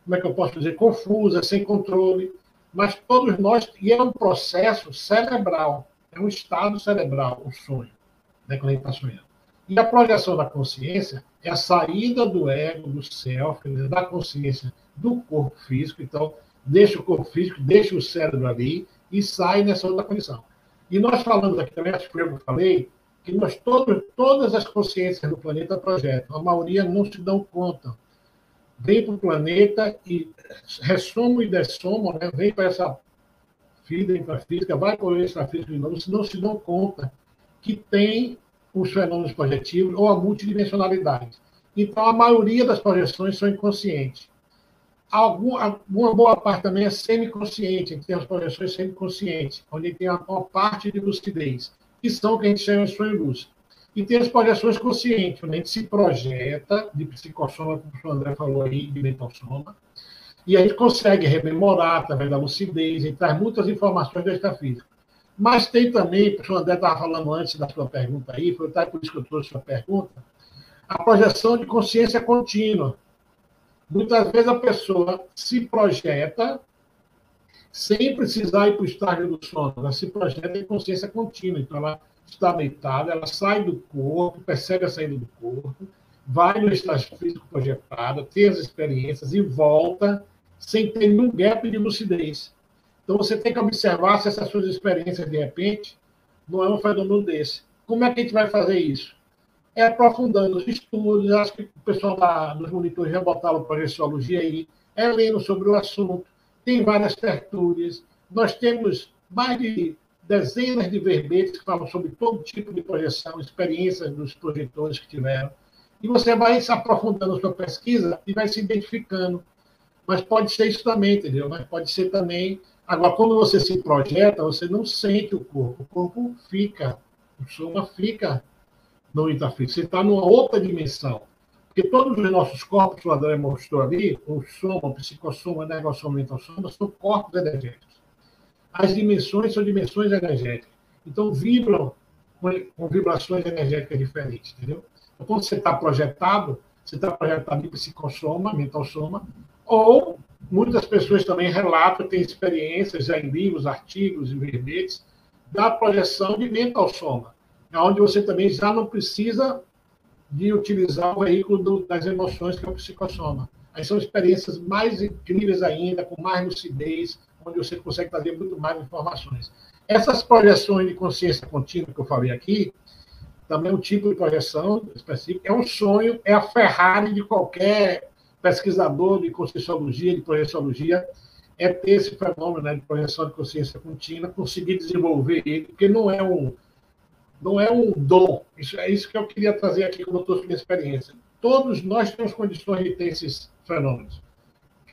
como é que eu posso dizer, confusas, sem controle, mas todos nós, e é um processo cerebral, é um estado cerebral, o sonho, né, quando a gente está sonhando. E a projeção da consciência é a saída do ego, do self, da consciência do corpo físico. Então, deixa o corpo físico, deixa o cérebro ali e sai nessa outra condição. E nós falamos aqui também, acho que eu falei, que nós todos, todas as consciências do planeta projetam. A maioria não se dão conta. Vem para o planeta e ressomam e dessomam, né? vem para essa vida intrafísica, vai para o extrafísico de novo, se não se dão conta que tem os fenômenos projetivos ou a multidimensionalidade. Então, a maioria das projeções são inconscientes. Algum, uma boa parte também é semiconsciente, tem as projeções semiconscientes, onde tem uma parte de lucidez que são o que a gente chama de sonho lúcido. E tem as projeções conscientes, onde a gente se projeta, de psicossoma, como o André falou aí, de mentalsoma, e a gente consegue rememorar através da lucidez, e traz muitas informações da extrafísica. Mas tem também, o André estava falando antes da sua pergunta aí, foi por isso que eu trouxe a sua pergunta, a projeção de consciência contínua. Muitas vezes a pessoa se projeta sem precisar ir para o estágio do sono. Ela se projeta em consciência contínua. Então, ela está deitada, ela sai do corpo, percebe a saída do corpo, vai no estágio físico projetado, tem as experiências e volta sem ter nenhum gap de lucidez. Então, você tem que observar se essas suas experiências, de repente, não é um fenômeno desse. Como é que a gente vai fazer isso? É aprofundando os estudos, acho que o pessoal da, dos monitores já botaram projeciologia aí, é lendo sobre o assunto, tem várias tertúlias, nós temos mais de dezenas de verbetes que falam sobre todo tipo de projeção, experiências dos projetores que tiveram. E você vai se aprofundando na sua pesquisa e vai se identificando. Mas pode ser isso também, entendeu? Mas pode ser também. Agora, quando você se projeta, você não sente o corpo. O corpo fica, o soma fica no itafísico. Você está numa outra dimensão. Porque todos os nossos corpos, o André mostrou ali, o soma, o psicossoma, mentossoma, são corpos energéticos. As dimensões são dimensões energéticas. Então, vibram com, vibrações energéticas diferentes, entendeu? Então, quando você está projetado, você está projetado em psicossoma, mentalsoma, ou muitas pessoas também relatam, têm experiências já em livros, artigos e verbetes, da projeção de mentalsoma, onde você também já não precisa de utilizar o veículo do, das emoções, que é o psicossoma. Aí são experiências mais incríveis ainda, com mais lucidez, onde você consegue trazer muito mais informações. Essas projeções de consciência contínua que eu falei aqui, também é um tipo de projeção específica, é um sonho, é a Ferrari de qualquer pesquisador de conscienciologia, de projeciologia, é ter esse fenômeno né, de projeção de consciência contínua, conseguir desenvolver ele, porque não é um, não é um dom. Isso é isso que eu queria trazer aqui como trouxe minha experiência. Todos nós temos condições de ter esses fenômenos.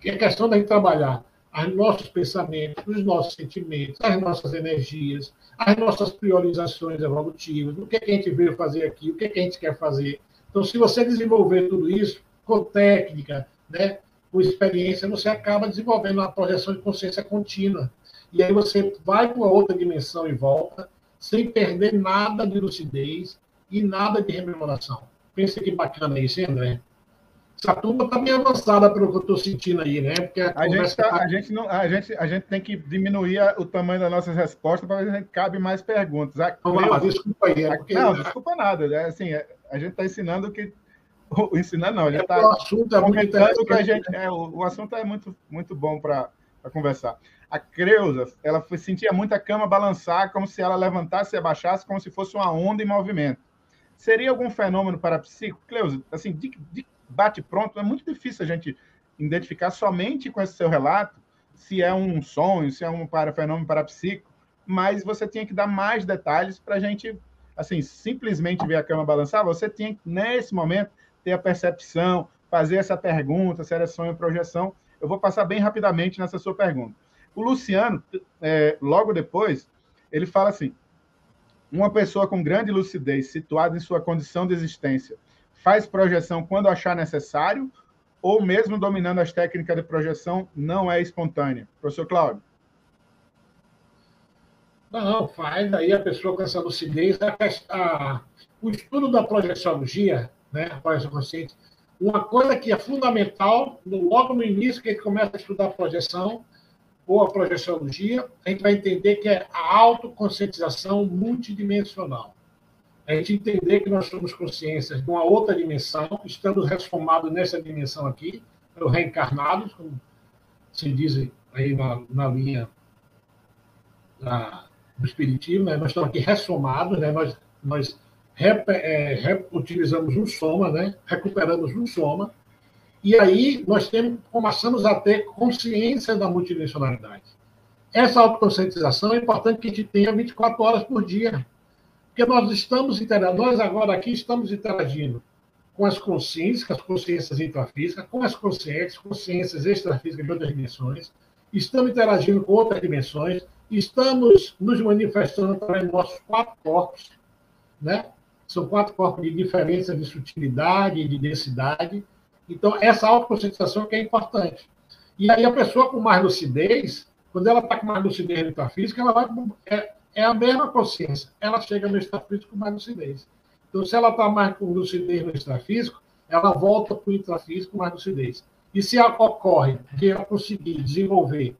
É questão da gente trabalhar os nossos pensamentos, os nossos sentimentos, as nossas energias, as nossas priorizações evolutivas, o que, é que a gente veio fazer aqui, o que, é que a gente quer fazer. Então, se você desenvolver tudo isso com técnica, né, com experiência, você acaba desenvolvendo uma projeção de consciência contínua. E aí você vai para outra dimensão e volta, sem perder nada de lucidez e nada de rememoração. Pensa que bacana isso, hein, André? Essa turma está bem avançada pelo que eu estou sentindo aí, né? Porque a, a gente, tá, tá... a, gente não, a, gente, a gente tem que diminuir o tamanho das nossas respostas para ver se cabe mais perguntas. A, não, desculpa aí. É porque... Não, desculpa nada. É, assim, é, a gente está ensinando que. Ensinando não, a gente está é, o assunto é muito que a gente. É, o, o assunto é muito, muito bom para conversar. A Creuza, ela sentia muito a cama balançar, como se ela levantasse e abaixasse, como se fosse uma onda em movimento. Seria algum fenômeno parapsíquico? Cleusa, assim, de, de bate pronto, é muito difícil a gente identificar somente com esse seu relato se é um sonho, se é um para, fenômeno parapsíquico, mas você tinha que dar mais detalhes para a gente, assim, simplesmente ver a cama balançar, você tinha que, nesse momento, ter a percepção, fazer essa pergunta, se era sonho ou projeção. Eu vou passar bem rapidamente nessa sua pergunta. O Luciano, é, logo depois, ele fala assim: uma pessoa com grande lucidez, situada em sua condição de existência, faz projeção quando achar necessário, ou mesmo dominando as técnicas de projeção, não é espontânea? Professor Cláudio. Não, faz. Aí a pessoa com essa lucidez, a, a, o estudo da projeciologia, né, a projeção consciente, uma coisa que é fundamental, no, logo no início que gente começa a estudar a projeção, ou a projeciologia, a gente vai entender que é a autoconscientização multidimensional. A gente entender que nós somos consciências de uma outra dimensão, estamos resformados nessa dimensão aqui, reencarnados, como se diz aí na, na linha da, do Espiritismo, né? nós estamos aqui ressomados, né? nós, nós rep, é, rep, utilizamos um soma, né? recuperamos um soma, e aí nós temos, começamos a ter consciência da multidimensionalidade. Essa autoconscientização é importante que a gente tenha 24 horas por dia. Porque nós estamos interagindo, nós agora aqui estamos interagindo com as consciências, com as consciências intrafísicas, com as consciências, consciências extrafísicas de outras dimensões, estamos interagindo com outras dimensões, estamos nos manifestando através dos nossos quatro corpos, né? São quatro corpos de diferença de sutilidade de densidade, então, essa autoconscientização que é importante. E aí a pessoa com mais lucidez, quando ela está com mais lucidez no metafísica, ela vai é, é, a mesma consciência. Ela chega no extrafísico com mais lucidez. Então, se ela está mais com lucidez no extrafísico, ela volta para o intrafísico com mais lucidez. E se ocorre que ela conseguir desenvolver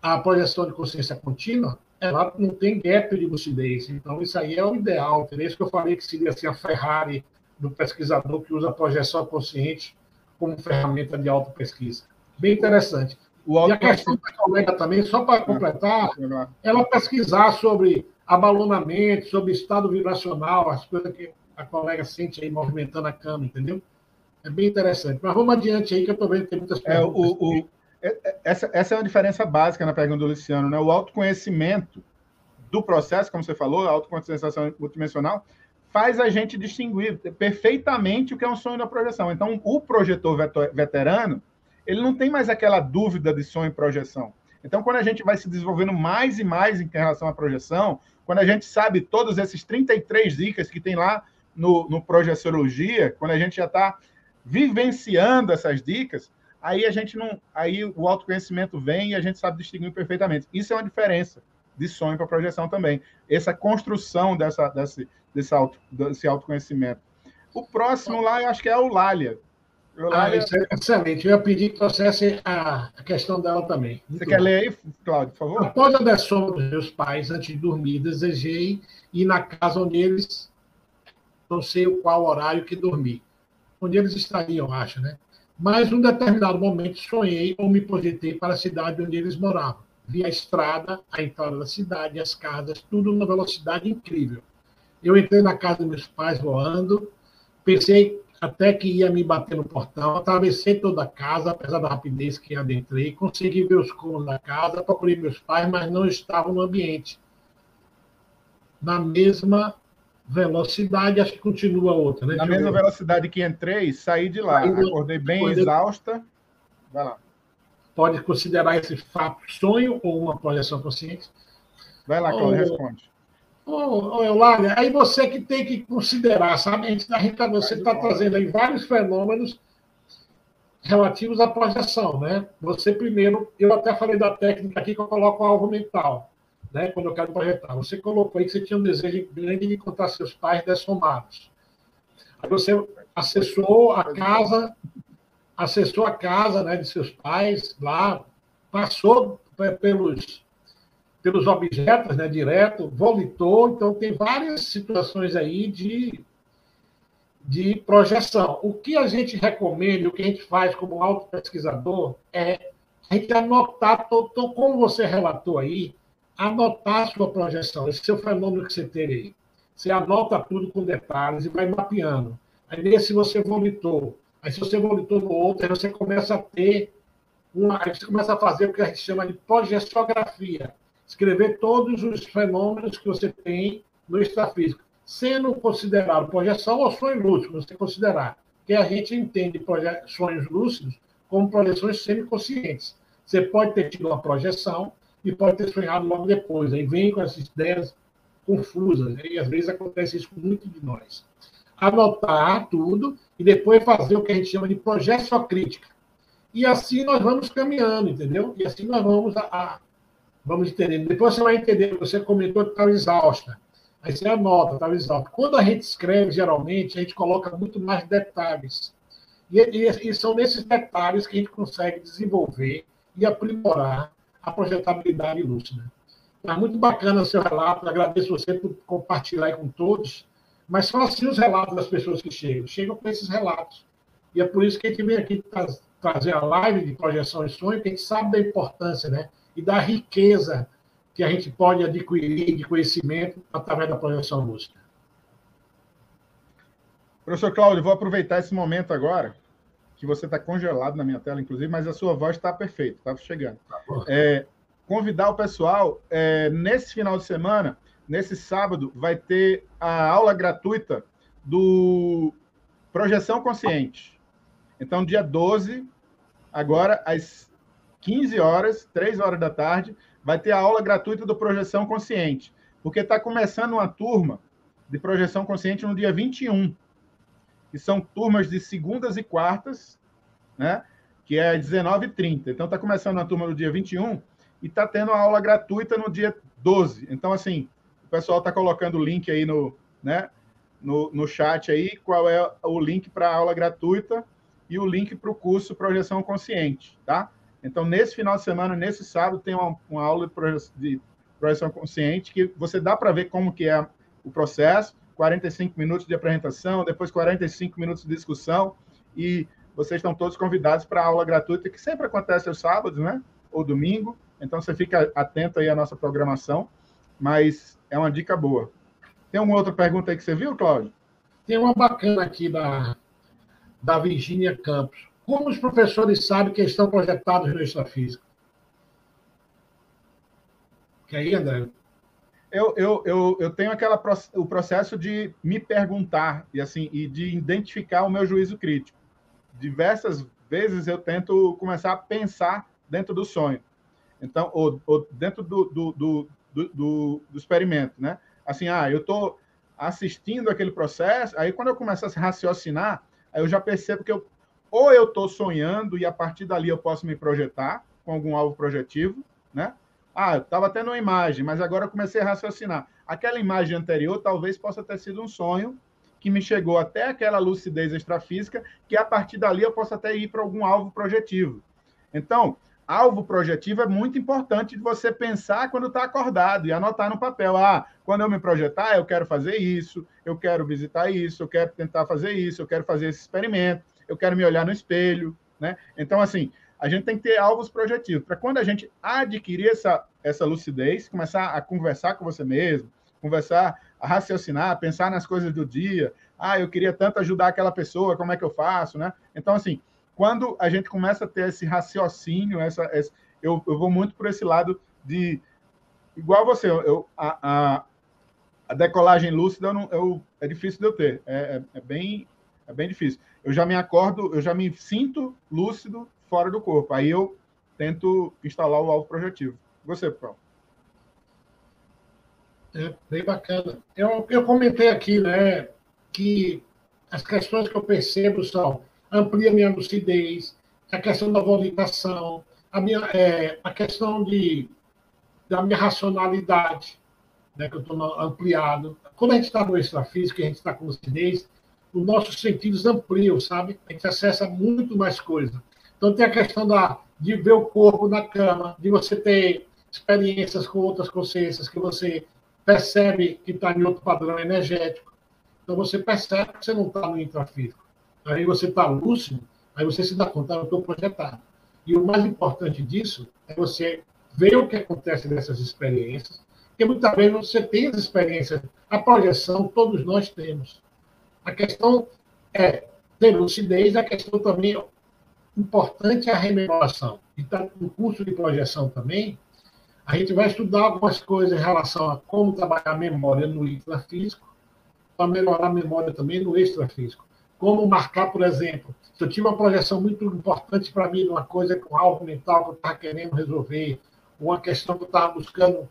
a projeção de consciência contínua, ela não tem gap de lucidez. Então, isso aí é o ideal. É isso que eu falei que seria assim, a Ferrari do pesquisador que usa a projeção consciente como ferramenta de autopesquisa. Bem interessante. E a questão da colega também, só para completar, ela pesquisar sobre abalonamento, sobre estado vibracional, as coisas que a colega sente aí movimentando a cama, entendeu? É bem interessante. Mas vamos adiante aí, que eu estou vendo que tem muitas perguntas. É, o, o, é, é, essa, essa é uma diferença básica na pergunta do Luciano, né? O autoconhecimento do processo, como você falou, a autoconscientização multidimensional, faz a gente distinguir perfeitamente o que é um sonho da projeção. Então, o projetor veterano, ele não tem mais aquela dúvida de sonho e projeção. Então, quando a gente vai se desenvolvendo mais e mais em relação à projeção, quando a gente sabe todos esses 33 dicas que tem lá no, no Projeciologia, quando a gente já está vivenciando essas dicas, aí a gente não. Aí o autoconhecimento vem e a gente sabe distinguir perfeitamente. Isso é uma diferença de sonho para projeção também. Essa construção dessa, desse, desse, auto, desse autoconhecimento. O próximo lá, eu acho que é o Lália. O ah, Lália... É excelente. Eu ia pedir que trouxesse a, a questão dela também. Muito Você bom. quer ler aí, Cláudio, por favor? Após a dessoma dos meus pais, antes de dormir, desejei ir na casa onde eles, não sei o qual horário que dormi, onde eles estariam, acho, né? Mas, num determinado momento, sonhei ou me projetei para a cidade onde eles moravam. Vi a estrada, a entrada da cidade, as casas, tudo numa velocidade incrível. Eu entrei na casa dos meus pais voando, pensei até que ia me bater no portão, atravessei toda a casa, apesar da rapidez que adentrei, consegui ver os cômodos da casa, procurei meus pais, mas não estavam no ambiente. Na mesma velocidade, acho que continua outra, né? Na mesma velocidade que entrei, saí de lá, acordei bem exausta. Vai lá. Pode considerar esse fato sonho ou uma projeção consciente? Vai lá, Cláudio, responde. Ô, ô Eulália, aí você que tem que considerar, sabe? A gente, gente, você está trazendo aí vários fenômenos relativos à projeção, né? Você primeiro, eu até falei da técnica aqui que eu coloco o alvo mental, né? Quando eu quero projetar. Você colocou aí que você tinha um desejo grande de encontrar seus pais dessomados. Aí você acessou a casa, acessou a casa né, de seus pais lá, passou pelos pelos objetos, né, direto, volitou, então tem várias situações aí de, de projeção. O que a gente recomenda, o que a gente faz como auto-pesquisador é a gente anotar, então, como você relatou aí, anotar a sua projeção, esse seu fenômeno que você tem aí. Você anota tudo com detalhes e vai mapeando. Aí, nesse você volitou. Aí, se você volitou no outro, aí você começa a ter uma, aí você começa a fazer o que a gente chama de projeciografia escrever todos os fenômenos que você tem no extrafísico, sendo considerado projeção ou sonho lúcido, você considerar. que a gente entende sonhos lúcidos como projeções semiconscientes. Você pode ter tido uma projeção e pode ter sonhado logo depois. Aí vem com essas ideias confusas. Né? E às vezes acontece isso com muitos de nós. Anotar tudo e depois fazer o que a gente chama de projeção crítica. E assim nós vamos caminhando, entendeu? E assim nós vamos a, a vamos entendendo. Depois você vai entender, você comentou que estava exausta. Aí você anota, estava exausta. Quando a gente escreve, geralmente, a gente coloca muito mais detalhes. E, e, e são nesses detalhes que a gente consegue desenvolver e aprimorar a projetabilidade lúcida. Está muito bacana o seu relato, agradeço você por compartilhar com todos, mas são assim os relatos das pessoas que chegam, chegam com esses relatos. E é por isso que a gente vem aqui trazer a live de projeção e sonho, que a gente sabe da importância né, e da riqueza que a gente pode adquirir de conhecimento através da projeção lúcida. Professor Cláudio, vou aproveitar esse momento agora, que você está congelado na minha tela, inclusive, mas a sua voz está perfeita, está chegando. Tá é, convidar o pessoal, é, nesse final de semana, nesse sábado, vai ter a aula gratuita do Projeção Consciente. Então, dia 12, agora, às 15 horas, 3 horas da tarde, vai ter a aula gratuita do Projeção Consciente, porque está começando uma turma de Projeção Consciente no dia 21, que são turmas de segundas e quartas, né? que é 19h30. Então, está começando a turma no dia 21 e está tendo a aula gratuita no dia 12. Então, assim, o pessoal está colocando o link aí no, né, no, no chat aí, qual é o link para a aula gratuita e o link para o curso Projeção Consciente, tá? Então, nesse final de semana, nesse sábado, tem uma, uma aula de, proje de projeção consciente que você dá para ver como que é o processo, 45 minutos de apresentação, depois 45 minutos de discussão, e vocês estão todos convidados para a aula gratuita, que sempre acontece aos sábados, né? Ou domingo, então você fica atento aí à nossa programação, mas é uma dica boa. Tem uma outra pergunta aí que você viu, Cláudio? Tem uma bacana aqui da, da Virgínia Campos. Como os professores sabem que estão projetados no extrafísico? Que aí, André? Eu, eu, eu, eu tenho aquela, o processo de me perguntar e assim e de identificar o meu juízo crítico. Diversas vezes eu tento começar a pensar dentro do sonho. Então, ou, ou dentro do, do, do, do, do experimento, né? Assim, ah, eu estou assistindo aquele processo, aí quando eu começo a raciocinar, aí eu já percebo que eu, ou eu estou sonhando e a partir dali eu posso me projetar com algum alvo projetivo, né? Ah, eu estava tendo uma imagem, mas agora eu comecei a raciocinar. Aquela imagem anterior talvez possa ter sido um sonho que me chegou até aquela lucidez extrafísica, que a partir dali eu posso até ir para algum alvo projetivo. Então, alvo projetivo é muito importante de você pensar quando está acordado e anotar no papel. Ah, quando eu me projetar, eu quero fazer isso, eu quero visitar isso, eu quero tentar fazer isso, eu quero fazer esse experimento, eu quero me olhar no espelho, né? Então, assim, a gente tem que ter alvos projetivos para quando a gente adquirir essa, essa lucidez, começar a conversar com você mesmo, conversar, a raciocinar, pensar nas coisas do dia. Ah, eu queria tanto ajudar aquela pessoa, como é que eu faço, né? Então, assim, quando a gente começa a ter esse raciocínio, essa, essa eu, eu vou muito por esse lado de igual você, eu, a, a, a decolagem lúcida eu não, eu, é difícil de eu ter, é, é, é, bem é bem difícil. Eu já me acordo, eu já me sinto lúcido fora do corpo. Aí eu tento instalar o alvo projetivo. Você, Paulo? É bem bacana. Eu, eu comentei aqui, né, que as questões que eu percebo são amplia minha lucidez, a questão da validação, a, minha, é, a questão de, da minha racionalidade, né, que eu estou ampliado. Quando a gente está no extrafísico, a gente está com lucidez, os nossos sentidos ampliam, sabe? A gente acessa muito mais coisa. Então tem a questão da, de ver o corpo na cama, de você ter experiências com outras consciências que você percebe que está em outro padrão energético. Então você percebe que você não está no intrafísico. Aí você está lúcido, aí você se dá conta, eu estou projetado. E o mais importante disso é você ver o que acontece nessas experiências, porque muitas vezes você tem as experiências, a projeção todos nós temos. A questão é ter lucidez, a questão também importante é a rememoração. Então, no curso de projeção também, a gente vai estudar algumas coisas em relação a como trabalhar a memória no intrafísico, para melhorar a memória também no extrafísico como marcar, por exemplo, se eu tive uma projeção muito importante para mim, uma coisa com alvo mental que eu estava querendo resolver, uma questão que eu estava buscando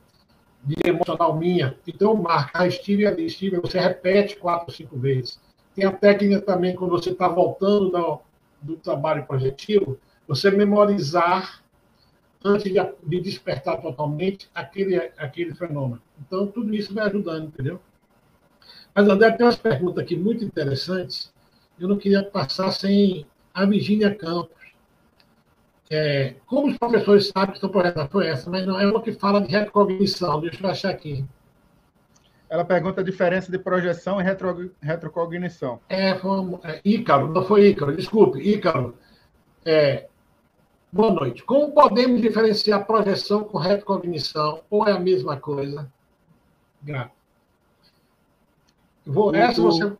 de emocional minha, então marca, ah, estive ali, estive, você repete quatro, cinco vezes. Tem a técnica também, quando você está voltando do, do trabalho projetivo, você memorizar antes de, de, despertar totalmente aquele, aquele fenômeno. Então, tudo isso vai ajudando, entendeu? Mas, André, tem umas perguntas aqui muito interessantes. Eu não queria passar sem a Virginia Campos. É, como os professores sabem que sua projeto foi essa, mas não é uma que fala de retrocognição. Deixa eu achar aqui. Ela pergunta a diferença de projeção e retro, retrocognição. É, foi, é, Ícaro, não foi Ícaro, desculpe, Ícaro. É, boa noite. Como podemos diferenciar projeção com retrocognição? Ou é a mesma coisa? Grato. Vou, essa você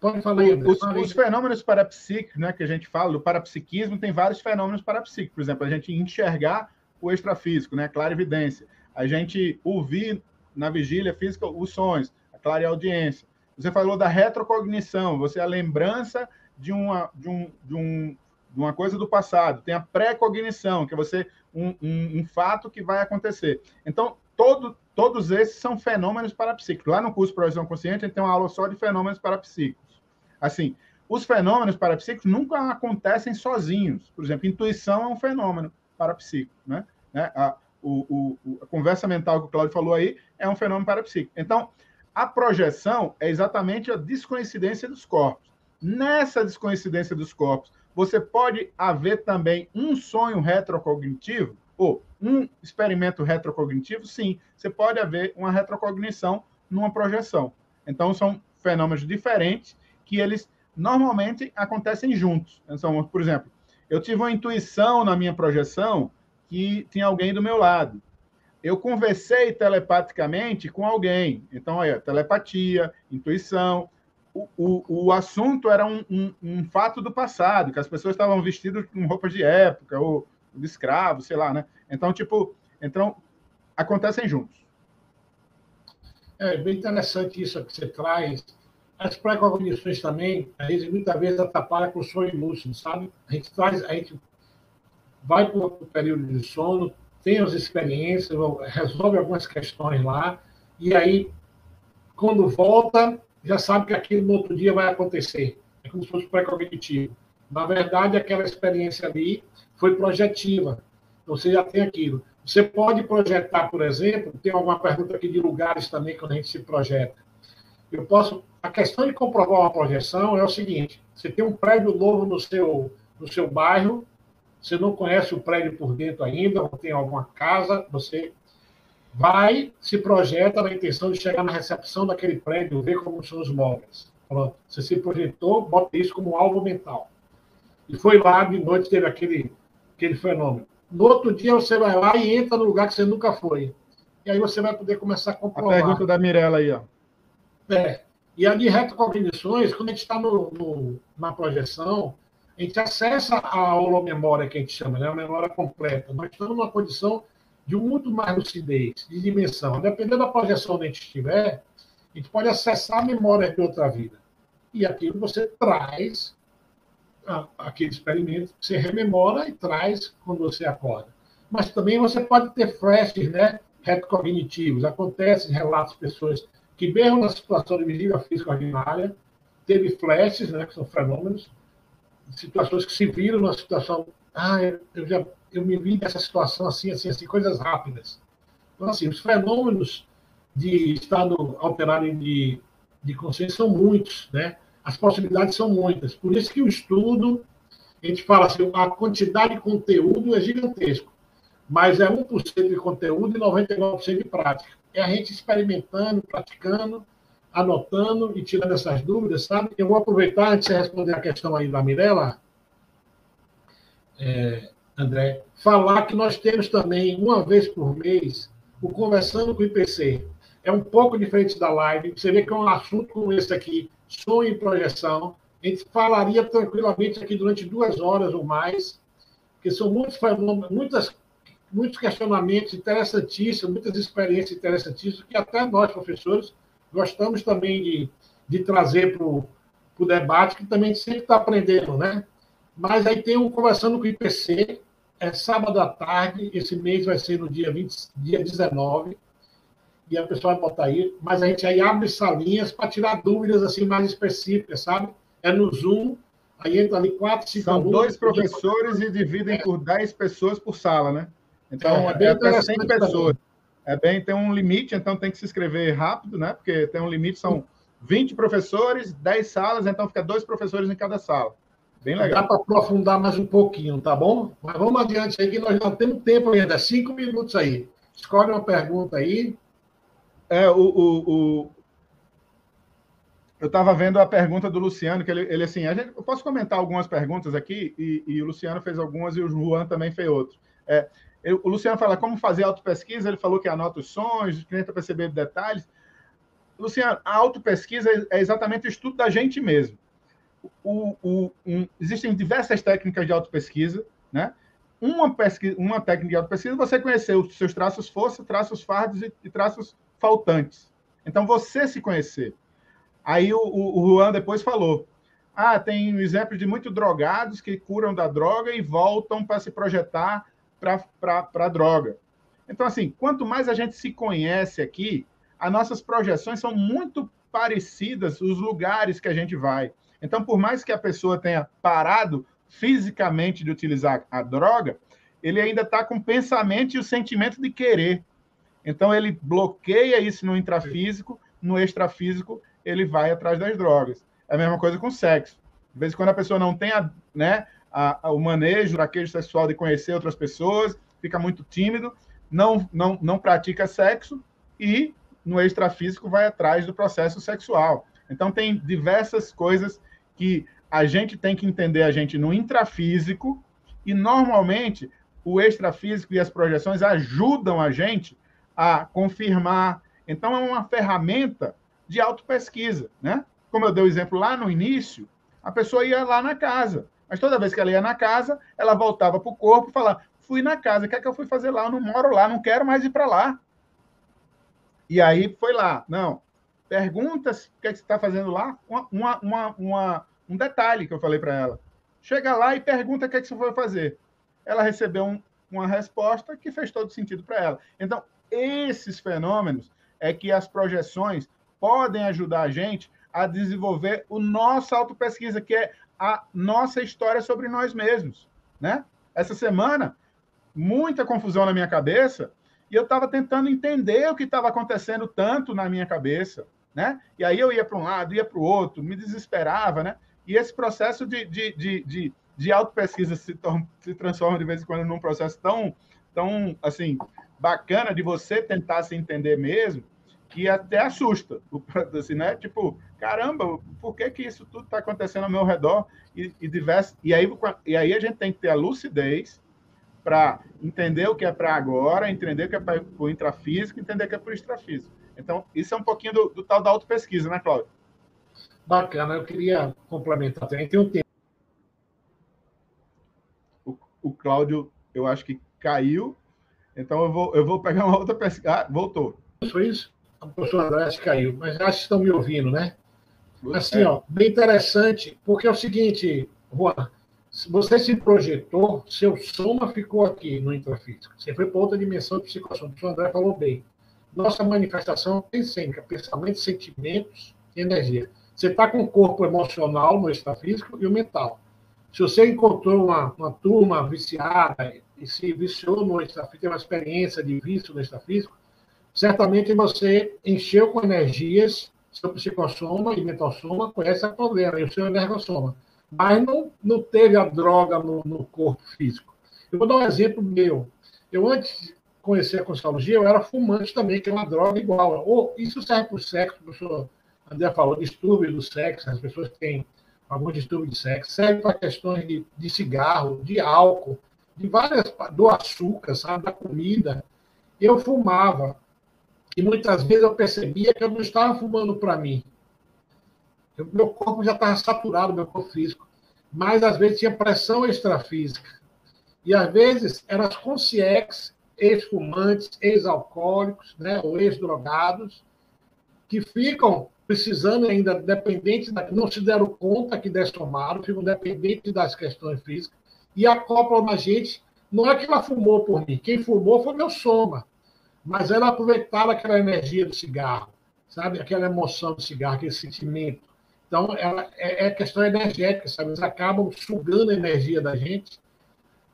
pode falar aí, os, os, fenômenos parapsíquicos, né, que a gente fala, do parapsiquismo, tem vários fenômenos parapsíquicos. Por exemplo, a gente enxergar o extrafísico, né, clara evidência. A gente ouvir na vigília física os sonhos, a clara audiência. Você falou da retrocognição, você é a lembrança de uma, de um, de um, de uma coisa do passado. Tem a pré-cognição, que é você um, um, um, fato que vai acontecer. Então, todo, todos esses são fenômenos parapsíquicos. Lá no curso Projeção Consciente, a gente tem uma aula só de fenômenos parapsíquicos. Assim, os fenômenos parapsíquicos nunca acontecem sozinhos. Por exemplo, intuição é um fenômeno parapsíquico, né? né? A, o, o, a conversa mental que o Claudio falou aí é um fenômeno parapsíquico. Então, a projeção é exatamente a descoincidência dos corpos. Nessa descoincidência dos corpos, você pode haver também um sonho retrocognitivo, ou um experimento retrocognitivo, sim, você pode haver uma retrocognição numa projeção. Então, são fenômenos diferentes que eles normalmente acontecem juntos. Então, por exemplo, eu tive uma intuição na minha projeção que tinha alguém do meu lado. Eu conversei telepaticamente com alguém. Então, aí, telepatia, intuição. O, o, o assunto era um, um, um, fato do passado, que as pessoas estavam vestidas com roupas de época, ou de escravo, sei lá, né? Então, tipo, então, acontecem juntos. É bem interessante isso que você traz. As pré-cognições também, a gente muitas vezes atrapalha com o sonho lúcido, sabe? A gente traz, a gente vai para o período de sono, tem as experiências, resolve algumas questões lá, e aí, quando volta, já sabe que aquilo no outro dia vai acontecer. É como se fosse pré-cognitivo. Na verdade, aquela experiência ali foi projetiva. Você já tem aquilo. Você pode projetar, por exemplo, tem alguma pergunta aqui de lugares também quando a gente se projeta. Eu posso. A questão de comprovar uma projeção é o seguinte: você tem um prédio novo no seu, no seu bairro, você não conhece o prédio por dentro ainda, ou tem alguma casa, você vai, se projeta na intenção de chegar na recepção daquele prédio, ver como são os móveis. Pronto. Você se projetou, bota isso como alvo mental. E foi lá, de noite, teve aquele, aquele fenômeno. No outro dia, você vai lá e entra no lugar que você nunca foi. E aí você vai poder começar a comprovar. A pergunta da Mirella aí, ó. É. E a de retrocognições, quando a gente está no, no, na projeção, a gente acessa a holomemória que a gente chama, né? a memória completa. Nós estamos numa condição de muito mais lucidez, de dimensão. Dependendo da projeção onde a gente estiver, a gente pode acessar a memória de outra vida. E aquilo você traz, aquele experimento, você rememora e traz quando você acorda. Mas também você pode ter flashes né, retrocognitivos. Acontece relatos de pessoas que, mesmo na situação de vigília física ordinária, teve flashes, né, que são fenômenos, situações que se viram numa situação, ah, eu já eu me vi nessa situação assim, assim, assim, coisas rápidas. Então, assim, os fenômenos de estado alterado de, de consciência são muitos, né? As possibilidades são muitas. Por isso que o estudo, a gente fala assim, a quantidade de conteúdo é gigantesco, mas é 1% de conteúdo e 99% de prática. É a gente experimentando, praticando, anotando e tirando essas dúvidas, sabe? Eu vou aproveitar, antes de responder a questão aí da Mirella, é, André, falar que nós temos também, uma vez por mês, o Conversando com o IPC. É um pouco diferente da live. Você vê que é um assunto como esse aqui, sonho e projeção. A gente falaria tranquilamente aqui durante duas horas ou mais, porque são muitos muitas, muitos questionamentos interessantíssimos, muitas experiências interessantíssimas, que até nós, professores, gostamos também de, de trazer o debate, que também sempre está aprendendo, né? Mas aí tem um conversando com o IPC, é sábado à tarde, esse mês vai ser no dia, 20, dia 19, e a pessoa vai botar aí, mas a gente aí abre salinhas para tirar dúvidas assim mais específicas, sabe? É no Zoom, aí entra ali quatro, cinco São alunos, dois professores e dividem é. por dez pessoas por sala, né? Então, é, é, é até 100 pessoas. É bem, tem um limite, então tem que se inscrever rápido, né? Porque tem um limite, são 20 professores, 10 salas, então fica dois professores em cada sala. Bem legal. Dá para aprofundar mais um pouquinho, tá bom? Mas vamos adiante aí, que nós não temos tempo ainda, cinco minutos aí. Escolhe uma pergunta aí. É, o, o, o... eu estava vendo a pergunta do Luciano, que ele, ele assim, a gente, eu posso comentar algumas perguntas aqui, e, e, o Luciano fez algumas e o Juan também fez outras. É, o Luciano fala como fazer autopesquisa, ele falou que anota os sons, tenta perceber detalhes. Luciano, a autopesquisa é exatamente o estudo da gente mesmo. O, o, um, existem diversas técnicas de autopesquisa, né? Uma, uma técnica de autopesquisa é você conhecer os seus traços força, traços fardos e, e traços faltantes. Então, você se conhecer. Aí o, o, o Juan depois falou, ah, tem exemplos de muitos drogados que curam da droga e voltam para se projetar para droga. Então, assim, quanto mais a gente se conhece aqui, as nossas projeções são muito parecidas os lugares que a gente vai. Então, por mais que a pessoa tenha parado fisicamente de utilizar a droga, ele ainda está com o pensamento e o sentimento de querer. Então, ele bloqueia isso no intrafísico, no extrafísico, ele vai atrás das drogas. É a mesma coisa com o sexo. De vez em quando a pessoa não tem a, né, a, a, o manejo, o traquejo sexual de conhecer outras pessoas, fica muito tímido, não, não, não pratica sexo e no extrafísico vai atrás do processo sexual. Então, tem diversas coisas que a gente tem que entender a gente no intrafísico e, normalmente, o extrafísico e as projeções ajudam a gente a confirmar. Então, é uma ferramenta de autopesquisa, né? Como eu dei o exemplo lá no início, a pessoa ia lá na casa. Mas toda vez que ela ia na casa, ela voltava para o corpo e falava: fui na casa, o que é que eu fui fazer lá? Eu não moro lá, não quero mais ir para lá. E aí foi lá. Não. Perguntas o que, é que você está fazendo lá. Uma, uma, uma, um detalhe que eu falei para ela. Chega lá e pergunta o que, é que você foi fazer. Ela recebeu um, uma resposta que fez todo sentido para ela. Então, esses fenômenos é que as projeções podem ajudar a gente a desenvolver o nosso autopesquisa, que é a nossa história sobre nós mesmos, né? Essa semana, muita confusão na minha cabeça, e eu estava tentando entender o que estava acontecendo tanto na minha cabeça, né? E aí eu ia para um lado, ia para o outro, me desesperava, né? E esse processo de, de, de, de, de auto-pesquisa se, se transforma de vez em quando num processo tão, tão, assim, bacana de você tentar se entender mesmo, que até assusta, assim, né? Tipo, caramba, por que que isso tudo está acontecendo ao meu redor e, e diverso e aí e aí a gente tem que ter a lucidez para entender o que é para agora, entender o que é para o intrafísico, entender o que é para o extrafísico. Então, isso é um pouquinho do, do tal da autopesquisa, né, Cláudio? Bacana, eu queria complementar também. Tem um tempo. O, o Cláudio, eu acho que caiu, então eu vou, eu vou pegar uma outra pesquisa. Ah, voltou. Foi isso? O professor André caiu, mas acho que estão me ouvindo, né? Assim, ó, bem interessante, porque é o seguinte, Juan, você se projetou, seu soma ficou aqui no intrafísico. Você foi para outra dimensão de psicoação. O professor André falou bem. Nossa manifestação tem sempre pensamentos, sentimentos e energia. Você está com o corpo emocional no extrafísico e o mental. Se você encontrou uma, uma turma viciada e se viciou no extrafísico, tem uma experiência de vício no extrafísico, certamente você encheu com energias seu psicossoma e mentalsoma conhece a problema, e o seu energossoma. Mas não, não teve a droga no, no, corpo físico. Eu vou dar um exemplo meu. Eu, antes de conhecer a Consciologia, eu era fumante também, que é uma droga igual. Ou, isso serve para o sexo, o professor André falou, distúrbio do sexo, as pessoas têm algum distúrbio de sexo, serve para questões de, de cigarro, de álcool, de várias, do açúcar, sabe, da comida. Eu fumava. E muitas vezes eu percebia que eu não estava fumando para mim. Eu, meu corpo já estava saturado, meu corpo físico. Mas às vezes tinha pressão extrafísica. E às vezes eram as consciex, ex-fumantes, ex-alcoólicos, né, ou ex-drogados, que ficam precisando ainda, dependente, da, não se deram conta que dessomaram, ficam dependentes das questões físicas, e acoplam na gente. Não é que ela fumou por mim, quem fumou foi meu soma, mas ela aproveitava aquela energia do cigarro, sabe? Aquela emoção do cigarro, aquele sentimento. Então, ela, é, é questão energética, sabe? Eles acabam sugando a energia da gente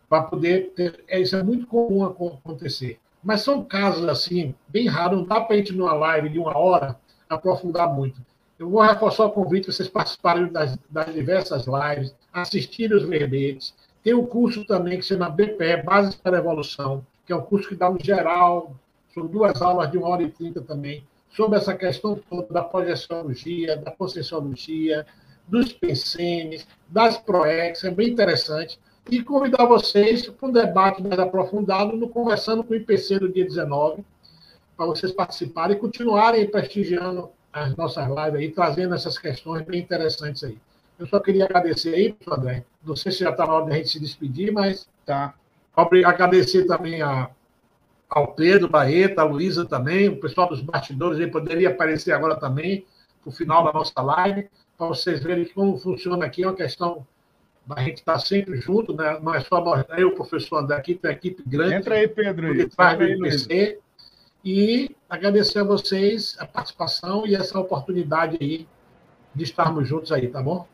para poder ter. É, isso é muito comum acontecer. Mas são casos assim, bem raros, não dá para a gente, numa live de uma hora, aprofundar muito. Eu vou reforçar o convite para vocês participarem das, das diversas lives, assistirem os verbetes. Tem um curso também que se chama BPE, Bases para a Evolução, que é um curso que dá no geral, são duas aulas de uma hora e trinta também, sobre essa questão toda da projeciologia, da conscienciologia, dos pensenes, das PROEX, é bem interessante. E convidar vocês para um debate mais aprofundado no Conversando com o IPC no dia 19, para vocês participarem e continuarem prestigiando as nossas lives aí, trazendo essas questões bem interessantes aí. Eu só queria agradecer aí, André. Não sei se já está na hora de a gente se despedir, mas tá. Agradecer também a, ao Pedro Barreto, a Luísa também, o pessoal dos bastidores aí poderia aparecer agora também, no final da nossa live, para vocês verem como funciona aqui, é uma questão a gente estar tá sempre junto, né? não é só nós, eu, o professor André, aqui tem uma equipe grande. Entra aí, Pedro. Do IPC. E agradecer a vocês a participação e essa oportunidade aí de estarmos juntos aí, tá bom?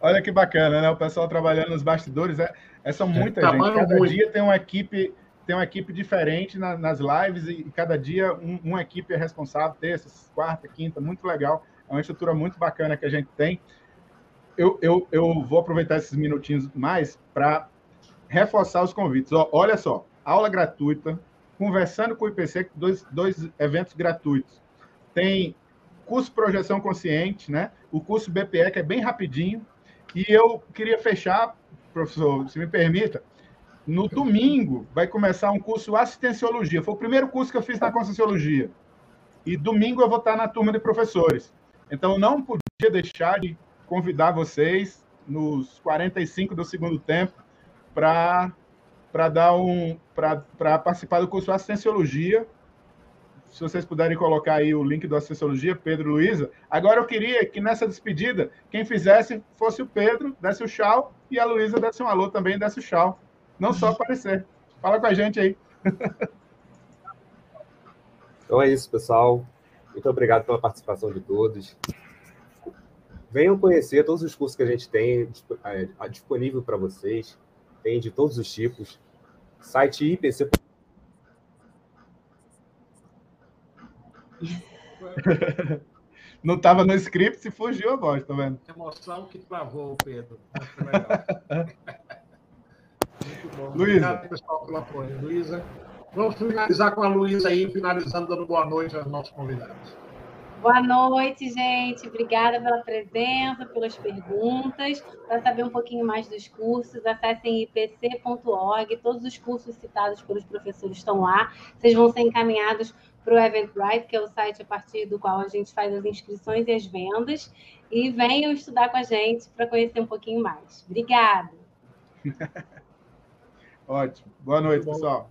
Olha que bacana, né? O pessoal trabalhando nos bastidores. É, é são é, muita é, gente. Cada muito. dia tem uma equipe, tem uma equipe diferente na, nas lives e, cada dia um, uma equipe é responsável, terça, quarta, quinta, muito legal. É uma estrutura muito bacana que a gente tem eu, eu, eu vou aproveitar esses minutinhos mais para reforçar os convites. Ó, olha só, aula gratuita, conversando com o IPC, dois, dois eventos gratuitos. Tem curso Projeção Consciente, né? O curso BPE, que é bem rapidinho. E eu queria fechar, professor, se me permita, no domingo vai começar um curso Assistenciologia. Foi o primeiro curso que eu fiz na Conscienciologia. E domingo eu vou estar na turma de professores. Então, eu não podia deixar de convidar vocês nos 45 do segundo tempo para para dar um para participar do curso Assistenciologia. Se vocês puderem colocar aí o link do Assistenciologia, Pedro Luiza. Agora eu queria que nessa despedida, quem fizesse fosse o Pedro, desse o tchau, e a Luísa desse um alô também, desse o tchau. Não só aparecer. Fala com a gente aí. Então é isso, pessoal. Muito obrigado pela participação de todos. Venham conhecer todos os cursos que a gente tem é, disponível para vocês. Tem de todos os tipos. Site IPC. Não estava no script e fugiu a voz, tá vendo? Emoção que travou, Pedro. Muito bom. Luísa. Obrigado, pessoal, pelo apoio. Luísa. Vamos finalizar com a Luísa aí, finalizando, dando boa noite aos nossos convidados. Boa noite, gente. Obrigada pela presença, pelas perguntas. Para saber um pouquinho mais dos cursos, acessem ipc.org. Todos os cursos citados pelos professores estão lá. Vocês vão ser encaminhados para o Eventbrite, que é o site a partir do qual a gente faz as inscrições e as vendas. E venham estudar com a gente para conhecer um pouquinho mais. Obrigada. Ótimo. Boa noite, pessoal.